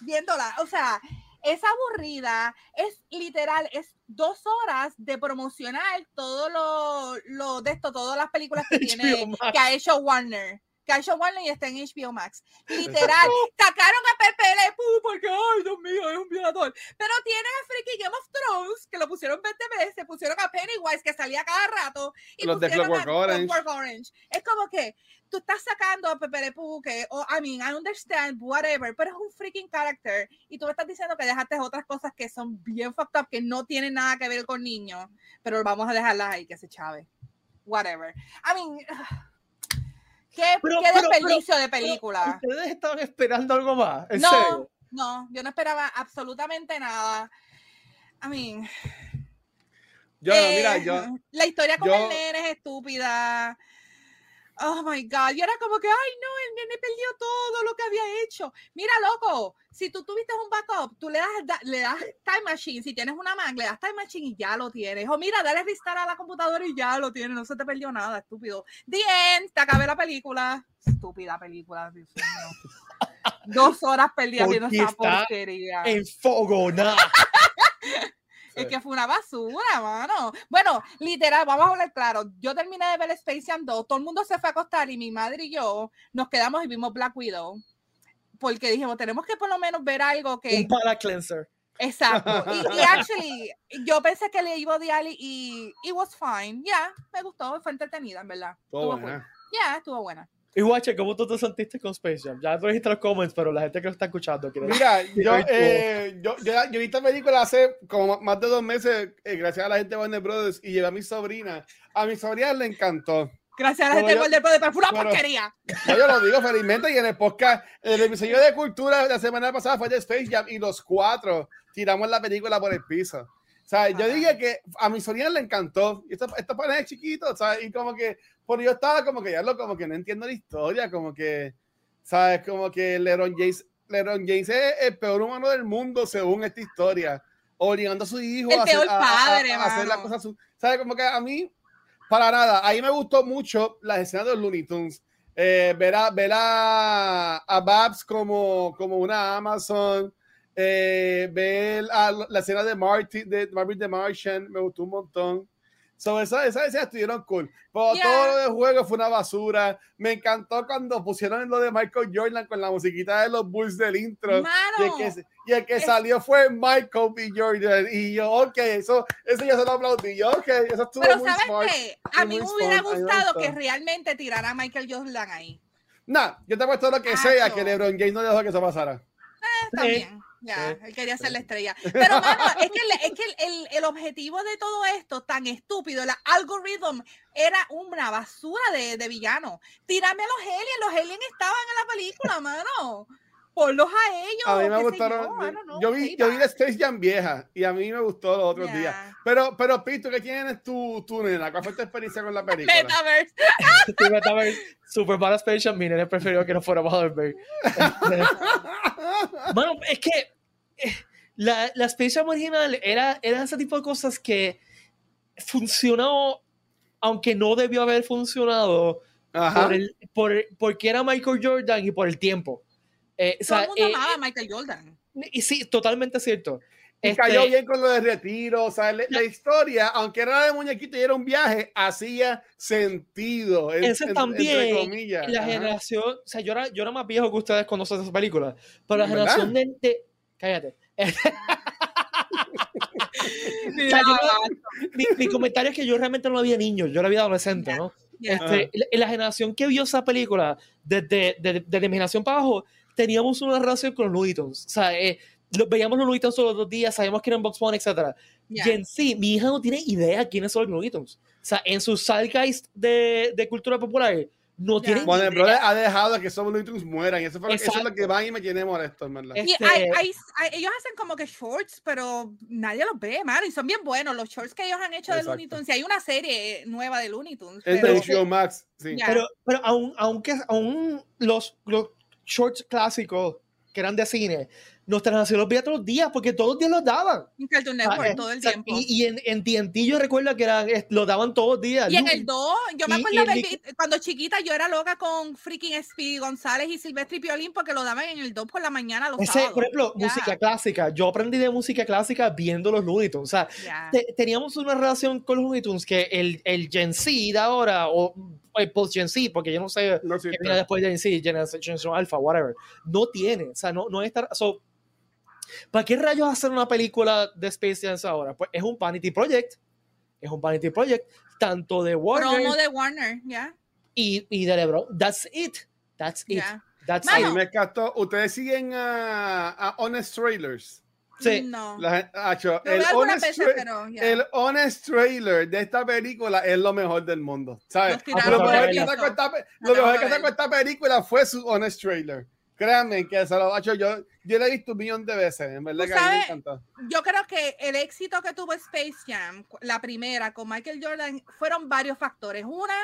viéndola. O sea, es aburrida, es literal, es dos horas de promocionar todo lo, lo de esto, todas las películas que tiene, Max. que ha hecho Warner. Que ha hecho Warner y está en HBO Max. Literal, sacaron a Pepe Le Pew porque, ay, Dios mío, es un violador. Pero tienen a freaking Game of Thrones, que lo pusieron 20 veces, pusieron a Pennywise, que salía cada rato, y Los de pusieron a Clockwork Orange. Clockwork Orange. Es como que tú estás sacando a Pepe Le Pew, que, oh, I mean, I understand, whatever, pero es un freaking character, y tú me estás diciendo que dejaste otras cosas que son bien fucked up, que no tienen nada que ver con niños, pero vamos a dejarlas ahí, que se chave. Whatever. I mean, qué, Pero- qué pero- desperdicio de película. ¿Ustedes estaban esperando algo más? ¿En No, serio? no, yo no esperaba absolutamente nada. I mean, Yo, eh, mira, yo, la historia con yo- el nene es estúpida. Oh my God. Y era como que, ay, no, el nene perdió todo lo que había hecho. Mira, loco, si tú tuviste un backup, tú le das, da- le das Time Machine. Si tienes una Mac, le das Time Machine y ya lo tienes. O mira, dale restart a la computadora y ya lo tienes. No se te perdió nada, estúpido. The end, te acabé la película. Estúpida película, Dios mío. Dos horas perdidas viendo Porque esa está porquería. Es que fue una basura, mano. Bueno, literal, vamos a hablar claro. Yo terminé de ver Space Jam 2, todo el mundo se fue a acostar y mi madre y yo nos quedamos y vimos Black Widow. Porque dijimos, tenemos que por lo menos ver algo que... Un para cleanser. Exacto. Y, y actually, yo pensé que le iba a odiar y, it was fine. Ya, me gustó, fue entretenida, en verdad. todo Estuvo buena. Ya, estuvo buena. Y Guache, ¿cómo tú te sentiste con Space Jam? Ya tú dijiste los comments, pero la gente que lo está escuchando quiere Mira, yo, eh, yo, yo, yo vi esta película hace como más de dos meses, eh, gracias a la gente de Warner Brothers, y llevé a mi sobrina. A mi sobrina le encantó. Gracias a la Pero gente yo- por del poder, pero fue una pero- porquería. No, yo lo digo felizmente y en el podcast, el episodio de cultura de la semana pasada fue de Space Jam y los cuatro tiramos la película por el piso. O sea, yo Ajá. dije que a mi sobrina le encantó. Y esto, esto para chiquito, o sea, y como que, por yo estaba como que ya lo, como que no entiendo la historia, como que, ¿sabes? Como que LeBron James, LeBron James es el peor humano del mundo según esta historia, obligando a su hijo El a hacer, peor a- a- padre, a hacer las cosas. ¿Sabes? Como que a mí, para nada, ahí me gustó mucho las escenas de los Looney Tunes. Eh, ver a, ver a, a Babs como, como una Amazon, eh, ver a la escena de Marty, de Marvin the Martian, me gustó un montón. So, esas esas escenas estuvieron cool. Pero Yeah. todo lo del juego fue una basura. Me encantó cuando pusieron lo de Michael Jordan con la musiquita de los Bulls del intro. Y el Mano, que, y el que es- salió fue Michael B. Jordan. Y yo, ok, eso, eso ya se lo aplaudí. Yo, ok, eso estuvo pero muy ¿sabes smart. qué? A y mí me hubiera smart, gustado que realmente tirara a Michael Jordan ahí. Nah, yo te apuesto lo que Ah, sea que LeBron James no dejó que eso pasara. Está Sí. bien. Ya, Sí. él quería ser la estrella. Pero, mano, es que, el, es que el, el- el objetivo de todo esto, tan estúpido, la algoritmo, era una basura de, de villano. Tírame a los aliens, los aliens estaban en la película, mano. Ponlos a ellos. A mí me gustaron. Yo, know, Yo vi, yo vi la. Space Jam vieja y a mí me gustó los otros Ya. días. Pero, pero Pito, ¿qué tienes tú, tú, nena? ¿Cuál fue tu experiencia con la película? Metaverse. Sí, Metaverse, Super para Space Jam, mi nene preferió que no fuera ver. Bueno, es que eh, la, la Space Jam original era, era ese tipo de cosas que funcionó, aunque no debió haber funcionado, Ajá. por el, por, porque era Michael Jordan y por el tiempo. Eh, o Todo sea, el mundo eh, amaba a Michael Jordan. y sí, totalmente cierto. Y Este, cayó bien con lo de retiro. O sea, la, la historia, aunque era de muñequito y era un viaje, hacía sentido. en- Ese en- también, Entre comillas. La Ajá. generación, o sea, yo era, yo era más viejo que ustedes cuando se esa película, pero la ¿Verdad? generación de, de- cállate. O sea, yo mi, mi comentario es que yo realmente no había niños, yo era vida adolescente, ¿no? Este, la, la generación que vio esa película, desde, desde, desde mi generación para abajo, teníamos una relación con los Looney Tunes. O sea, eh, los, veíamos los Looney Tunes todos los días, sabíamos que eran Box Bunny, etc. Ya. Y en sí, mi hija no tiene idea quiénes son los Looney Tunes. O sea, en su zeitgeist de, de cultura popular, no Ya. tienen Bueno, el idea. brother ha dejado que esos Looney Tunes mueran. Y eso, fue lo- eso es lo que va y me tiene molesto, en verdad. Es- Y Este- hay- hay- hay- ellos hacen como que shorts, pero nadie los ve, mano. Y son bien buenos los shorts que ellos han hecho de Exacto. Looney Tunes. Y hay una serie nueva de Looney Tunes. El pero- de HBO Max, sí. Ya. Pero, pero aún, aunque aún los, los shorts clásicos que eran de cine, nuestra nación los veía todos los días, porque todos los días los daban. En Cartoon Ah, Network eh, todo el tiempo. Y, y en, en TNT yo recuerdo que eran, eh, lo daban todos los días. Y en el 2, yo me acuerdo el cuando chiquita yo era loca con freaking Speedy González y Silvestre y Piolín porque lo daban en el 2 por la mañana los Ese, sábados. por ejemplo, música clásica. Yo aprendí de música clásica viendo los Looney Tunes. O sea, te- teníamos una relación con los Looney Tunes que el, el Gen Z de ahora, o post Gen Z, porque yo no sé No qué viene después de Gen Z, Generation Alpha, whatever, no tiene. O sea, no, no está. So, ¿Para qué rayos hacer una película de Space Jam ahora? Pues es un Vanity Project. Es un Vanity Project, tanto de Warner Promo de Warner, ya. y, y de LeBron. That's it. That's it. ya. That's Mano. mí me encantó. Ustedes siguen a, a Honest Trailers. Sí. No. La Acho, Lo el, honest veces, pero ya. el Honest Trailer de esta película es lo mejor del mundo. ¿Sabes? Lo mejor que sacó esta, No lo mejor que sacó esta película fue su Honest Trailer. Créanme que se lo ha hecho yo. Yo la he visto un millón de veces. En verdad que a mí me encantó. Yo creo que el éxito que tuvo Space Jam, la primera con Michael Jordan, fueron varios factores. Una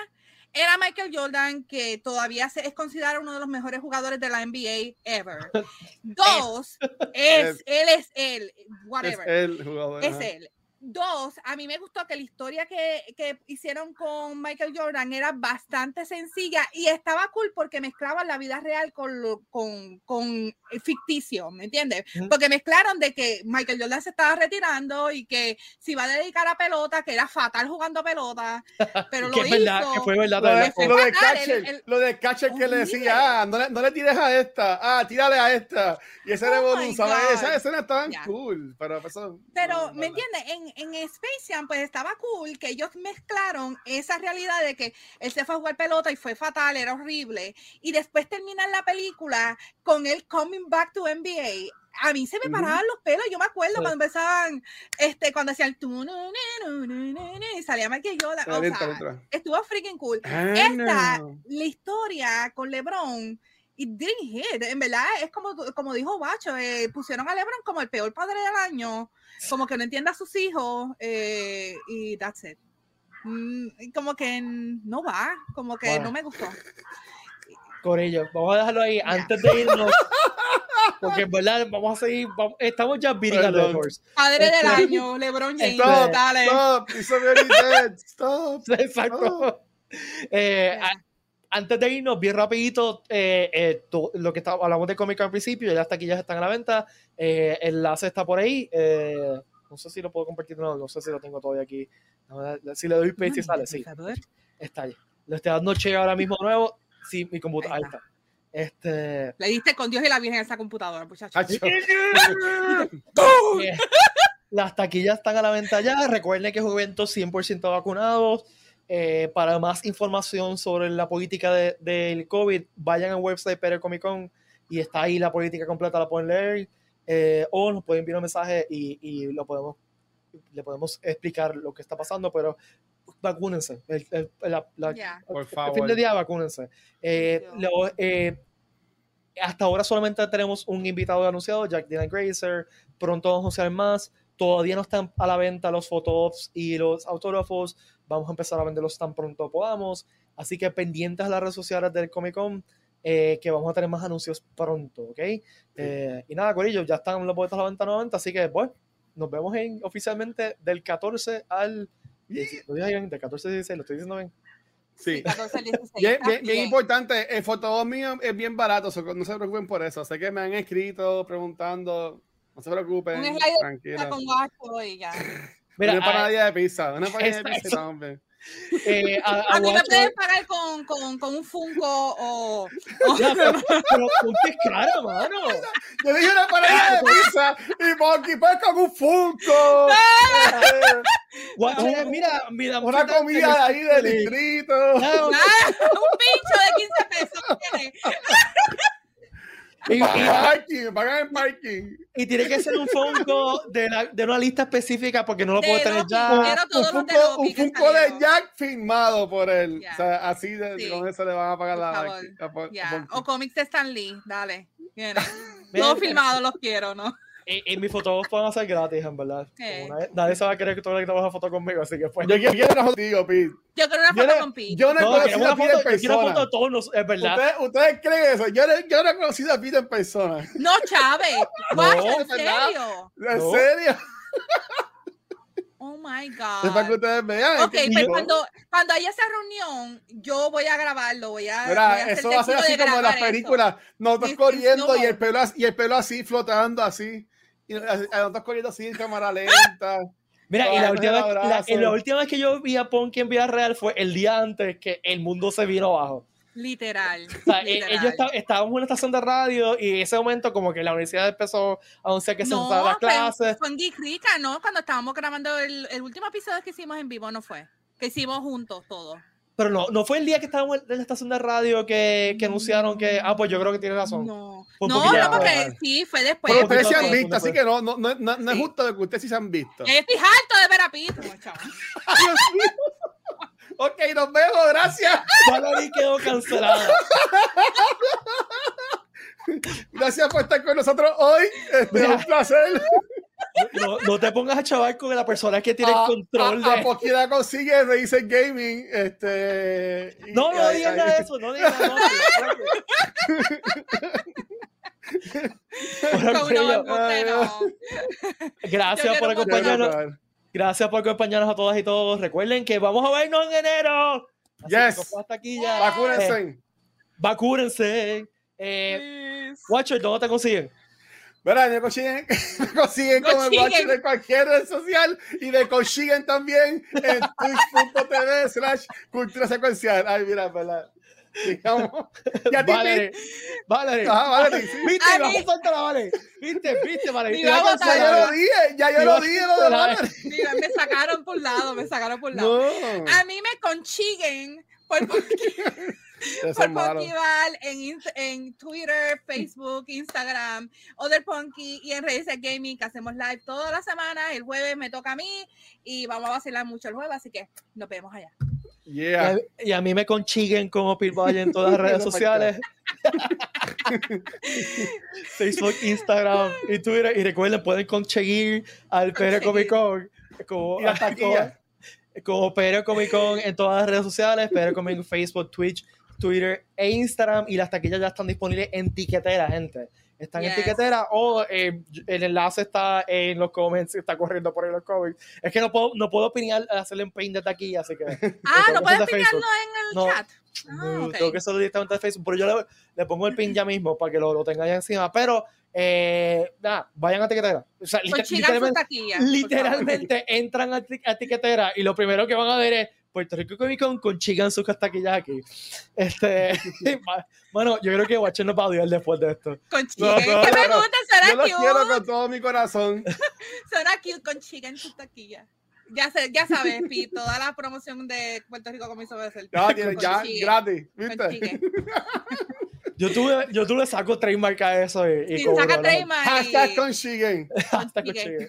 era Michael Jordan, que todavía se- es considerado uno de los mejores jugadores de la NBA ever. Dos, es, él es él, Es whatever. el jugador. Es él. Dos, a mí me gustó que la historia que, que hicieron con Michael Jordan era bastante sencilla y estaba cool porque mezclaban la vida real con, lo, con, con el ficticio, ¿me entiendes? Porque mezclaron de que Michael Jordan se estaba retirando y que se iba a dedicar a pelota, que era fatal jugando pelota, pero que lo verdad, hizo. que fue verdad. Lo de, fue lo de catcher, el- el- lo de catcher que le decía, ah, no le, no le tires a esta, ah, tírale a esta. Y ese Oh. God. Esas escenas estaban Ya. cool, pero eso... Pero, no, ¿me entiendes? En, en Space Jam, pues estaba cool que ellos mezclaron esa realidad de que él se fue a jugar pelota y fue fatal, era horrible. Y después terminan la película con él coming back to NBA. A mí se me paraban los pelos. Yo me acuerdo Sí. cuando empezaban, este, cuando hacían nu, y salía Michael Jordan. O sea, estuvo freaking cool. Ah, Esta, no. la historia con LeBron, it didn't hit. En verdad, es como, como dijo Bacho, eh, pusieron a LeBron como el peor padre del año, como que no entiende a sus hijos, eh, y that's it. Mm, y como que no va, como que Bueno. no me gustó. Corillo, vamos a dejarlo ahí antes de irnos. Porque en verdad vamos a seguir. vamos- estamos ya beating a. Padre del Este- año, LeBron James, Stop, dale. stop, it's already dead, stop. Exacto. Eh, Ya. Antes de irnos, bien rapidito, eh, eh, to- lo que está, hablamos de cómic al principio, ya hasta aquí ya están a la venta. Eh, el enlace está por ahí. eh, no sé si lo puedo compartir, no, no sé si lo tengo todavía aquí. No, si le doy paste y sale, sí, está ahí. Le estoy dando check ahora mismo nuevo. Sí, mi computadora, Ahí ahí está. Este, Le diste con Dios y la Virgen a esa computadora, muchacho. Hacho. Eh, Las taquillas están a la venta ya. Recuerden que es un evento 100% vacunados. Eh, para más información sobre la política de- del COVID, vayan al website Pere Comic Con y está ahí la política completa, la pueden leer. eh, o nos pueden enviar un mensaje y, y lo podemos, le podemos explicar lo que está pasando, pero vacúnense. El, el- la- la- Ya. Por el fin favor. de día, vacúnense. Eh, lo- eh, hasta ahora solamente tenemos un invitado anunciado, Jack Dylan Grazer. Pronto vamos a anunciar más. Todavía no están a la venta los photops y los autógrafos. Vamos a empezar a venderlos tan pronto podamos. Así que pendientes a las redes sociales del Comic Con, eh, que vamos a tener más anuncios pronto, ¿ok? Eh, y nada, Corillo, ya están los boletos a la venta nuevamente. Así que, pues, nos vemos en, oficialmente del 14 al. ¿Lo dije bien? Del 14 al 16, lo estoy diciendo bien. Sí. 14 al 16. Bien, bien, bien importante, el fotobús mío es bien barato, so- no se preocupen por eso. Sé que me han escrito preguntando, no se preocupen, Un tranquilo. con gasto y ya. Mira, una ah, panadilla de pizza, una panadilla de pizza, hombre. eh, a, a A mí me pueden pagar con, con, con un Funko o, Ya, pero, pero ponte cara, mano. Yo dije una panadilla de pizza y Monkey pues con un Funko. Guacho, mira, mira, una comida de ahí del distrito. Nada, un pincho de 15 pesos. Y, y- Parking, pagan parking. y tiene que ser un Funko de, la- de una lista específica porque no lo puedo De tener Loki, ya. quiero Un de Funko, un Funko de. Jack firmado por él. O sea, así de, Sí. con eso le van a pagar Por la. O cómics de Stan Lee, dale. Mira, filmados los quiero, ¿no? Y, y mis fotos van a ser gratis, en verdad. Como nadie, se va a querer que tú le tomes una foto conmigo, así que pues. Yo quiero, quiero una foto contigo, Pete. Yo quiero una foto no, con Pete. yo no he No, conocido a una Pete en foto, yo quiero una foto persona. de todos, nos- es verdad. ¿Ustedes, ¿Ustedes creen eso? Yo, no- yo no he conocido a Pete en persona. No, Chávez. Guacho, en serio. ¿En No. serio? Oh my Es para que God. ustedes vean. Ok, que pues yo- cuando, cuando haya esa reunión, yo voy a grabarlo. Voy a, voy Mira, a eso va a ser así como en las películas. Nosotros corriendo y no. el, pelo, y el pelo así flotando así. Y nosotros corriendo así en cámara lenta. Mira, y la, última, vez- la- abrazo. y la última vez que yo vi a Ponky en vida real fue el día antes que el mundo se vino abajo. Literal. O sea, literal. ellos esta- estábamos en una estación de radio y en ese momento como que la universidad empezó a anunciar que se no, las clases. Fue en Geek Rica, ¿no? Cuando estábamos grabando el, el último episodio que hicimos en vivo, ¿no fue? Que hicimos juntos todos. Pero no, no fue el día que estábamos en la estación de radio que, que anunciaron que, ah, pues yo creo que tienes razón. No, no, porque sí, fue después. Pero ustedes se han visto, así que no, no, no, es justo de que ustedes sí se han visto. Estoy harto de ver a como chavo. Ok, nos vemos, gracias. Valerie quedó cancelada. Gracias por estar con nosotros hoy. Este, un placer. No, no te pongas a chaval con la persona que tiene A- el control a, de... a Poquita consigue Razer Gaming. Este, No, no digas ay. nada de eso, no digas nada. Gracias por acompañarnos. Gracias por acompañarnos a todas y todos. Recuerden que vamos a vernos en enero. Así Yes. hasta aquí ya. Vacúnense. Eh, vacúnense. Eh. Watcher, ¿dónde te consiguen? Verá, me consiguen, me consiguen como el watcher de cualquier red social y me consiguen también en twitch.tv slash cultura secuencial. Ay, mira, verdad. Digamos. Y a ti, Valerie. Valerie. Ajá, vale, sí. Viste, A vamos mí- a soltar a Valerie. Viste, viste, Valerie. La Ya Vale. yo lo dije, ya yo lo dije, lo de la- Valerie. Mira, me sacaron por un lado, me sacaron por un lado. No. A mí me consiguen por por. Ponkyval en, en Twitter, Facebook, Instagram, Other Ponky y en Razer Gaming que hacemos live toda la semana. El jueves me toca a mí y vamos a vacilar mucho el jueves, así que nos vemos allá. Y Yeah. a, y a mí me consiguen como Valle en todas las redes sociales. Facebook, Instagram y Twitter. Y recuerden, pueden conseguir al PR Comic Con como, las PR Comic Con en todas las redes sociales. PR Comic Con, Facebook, Twitch, Twitter e Instagram. Y las taquillas ya están disponibles en tiquetera, gente. Están en tiquetera o eh, el enlace está en los comments, está corriendo por ahí los comments. Es que no puedo, no puedo opinar, hacerle un pin de taquilla, así que. Ah, no puedes opinarlo en el No. chat. Ah, No, ok. Tengo que hacerlo directamente de Facebook, pero yo le, le pongo el pin ya mismo para que lo, lo tenga ya encima. Pero, eh, nada, vayan a tiquetera. O sea, liter- literalmente, taquilla. literalmente entran a, ti- a tiquetera y lo primero que van a ver es Puerto Rico Comic Con conchigan sus taquillas aquí. Este, bueno, yo creo que Watcher nos va a odiar después de esto. Consiguen. No, no, que me gusta, Yo suena los quiero con todo mi corazón. Suena cute, consiguen su taquilla. Ya, sé, ya sabes, Pi, toda la promoción de Puerto Rico comienzo a hacer. Ya, tiene, ya, gratis. ¿Viste? consiguen. Yo tuve, yo tuve saco trademark a eso y, y Sí, saca ¿no? trademark y- Hashtag consiguen. Hasta Consigue. consigue.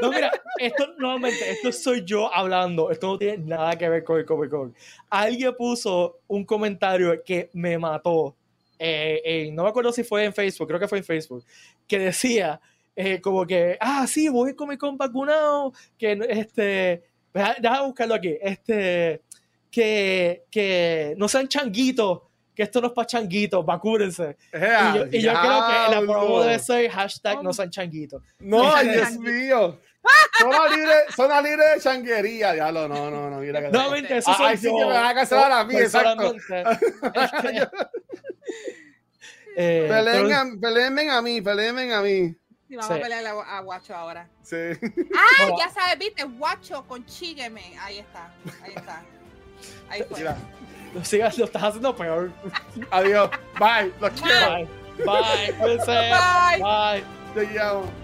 No, mira, esto nuevamente, esto soy yo hablando, esto no tiene nada que ver con el Comic Con. Alguien puso un comentario que me mató, eh, en- no me acuerdo si fue en Facebook, creo que fue en Facebook, que decía eh, como que, ah, sí, voy Comic Con vacunado, que no- este, deja, deja buscarlo aquí, este, que, que no sean changuitos, que esto no es para changuitos, vacúrense. Y yo, y yo creo que la promo Diablo. debe ser hashtag no sean changuitos. No, ay, Dios mío. Zona libre, zona libre de changuería. Diablo, no, no, no, mira que No, mente, eso Ah, soy sí yo. que me van a cancelar a mí, exacto. Personalmente. Eh, Peleen pero- a, peleenme a mí, peleenme a mí. Sí, vamos Sí. a pelear a, Guacho ahora. Sí. Ah, ya sabes, viste, Guacho, consígueme. Ahí está, ahí está. Ahí fue. Mira. Lo, sigas, lo estás haciendo peor. Adiós. Bye. Los quiero. Bye. Bye. Cuídense. Bye. Bye. Te llamo.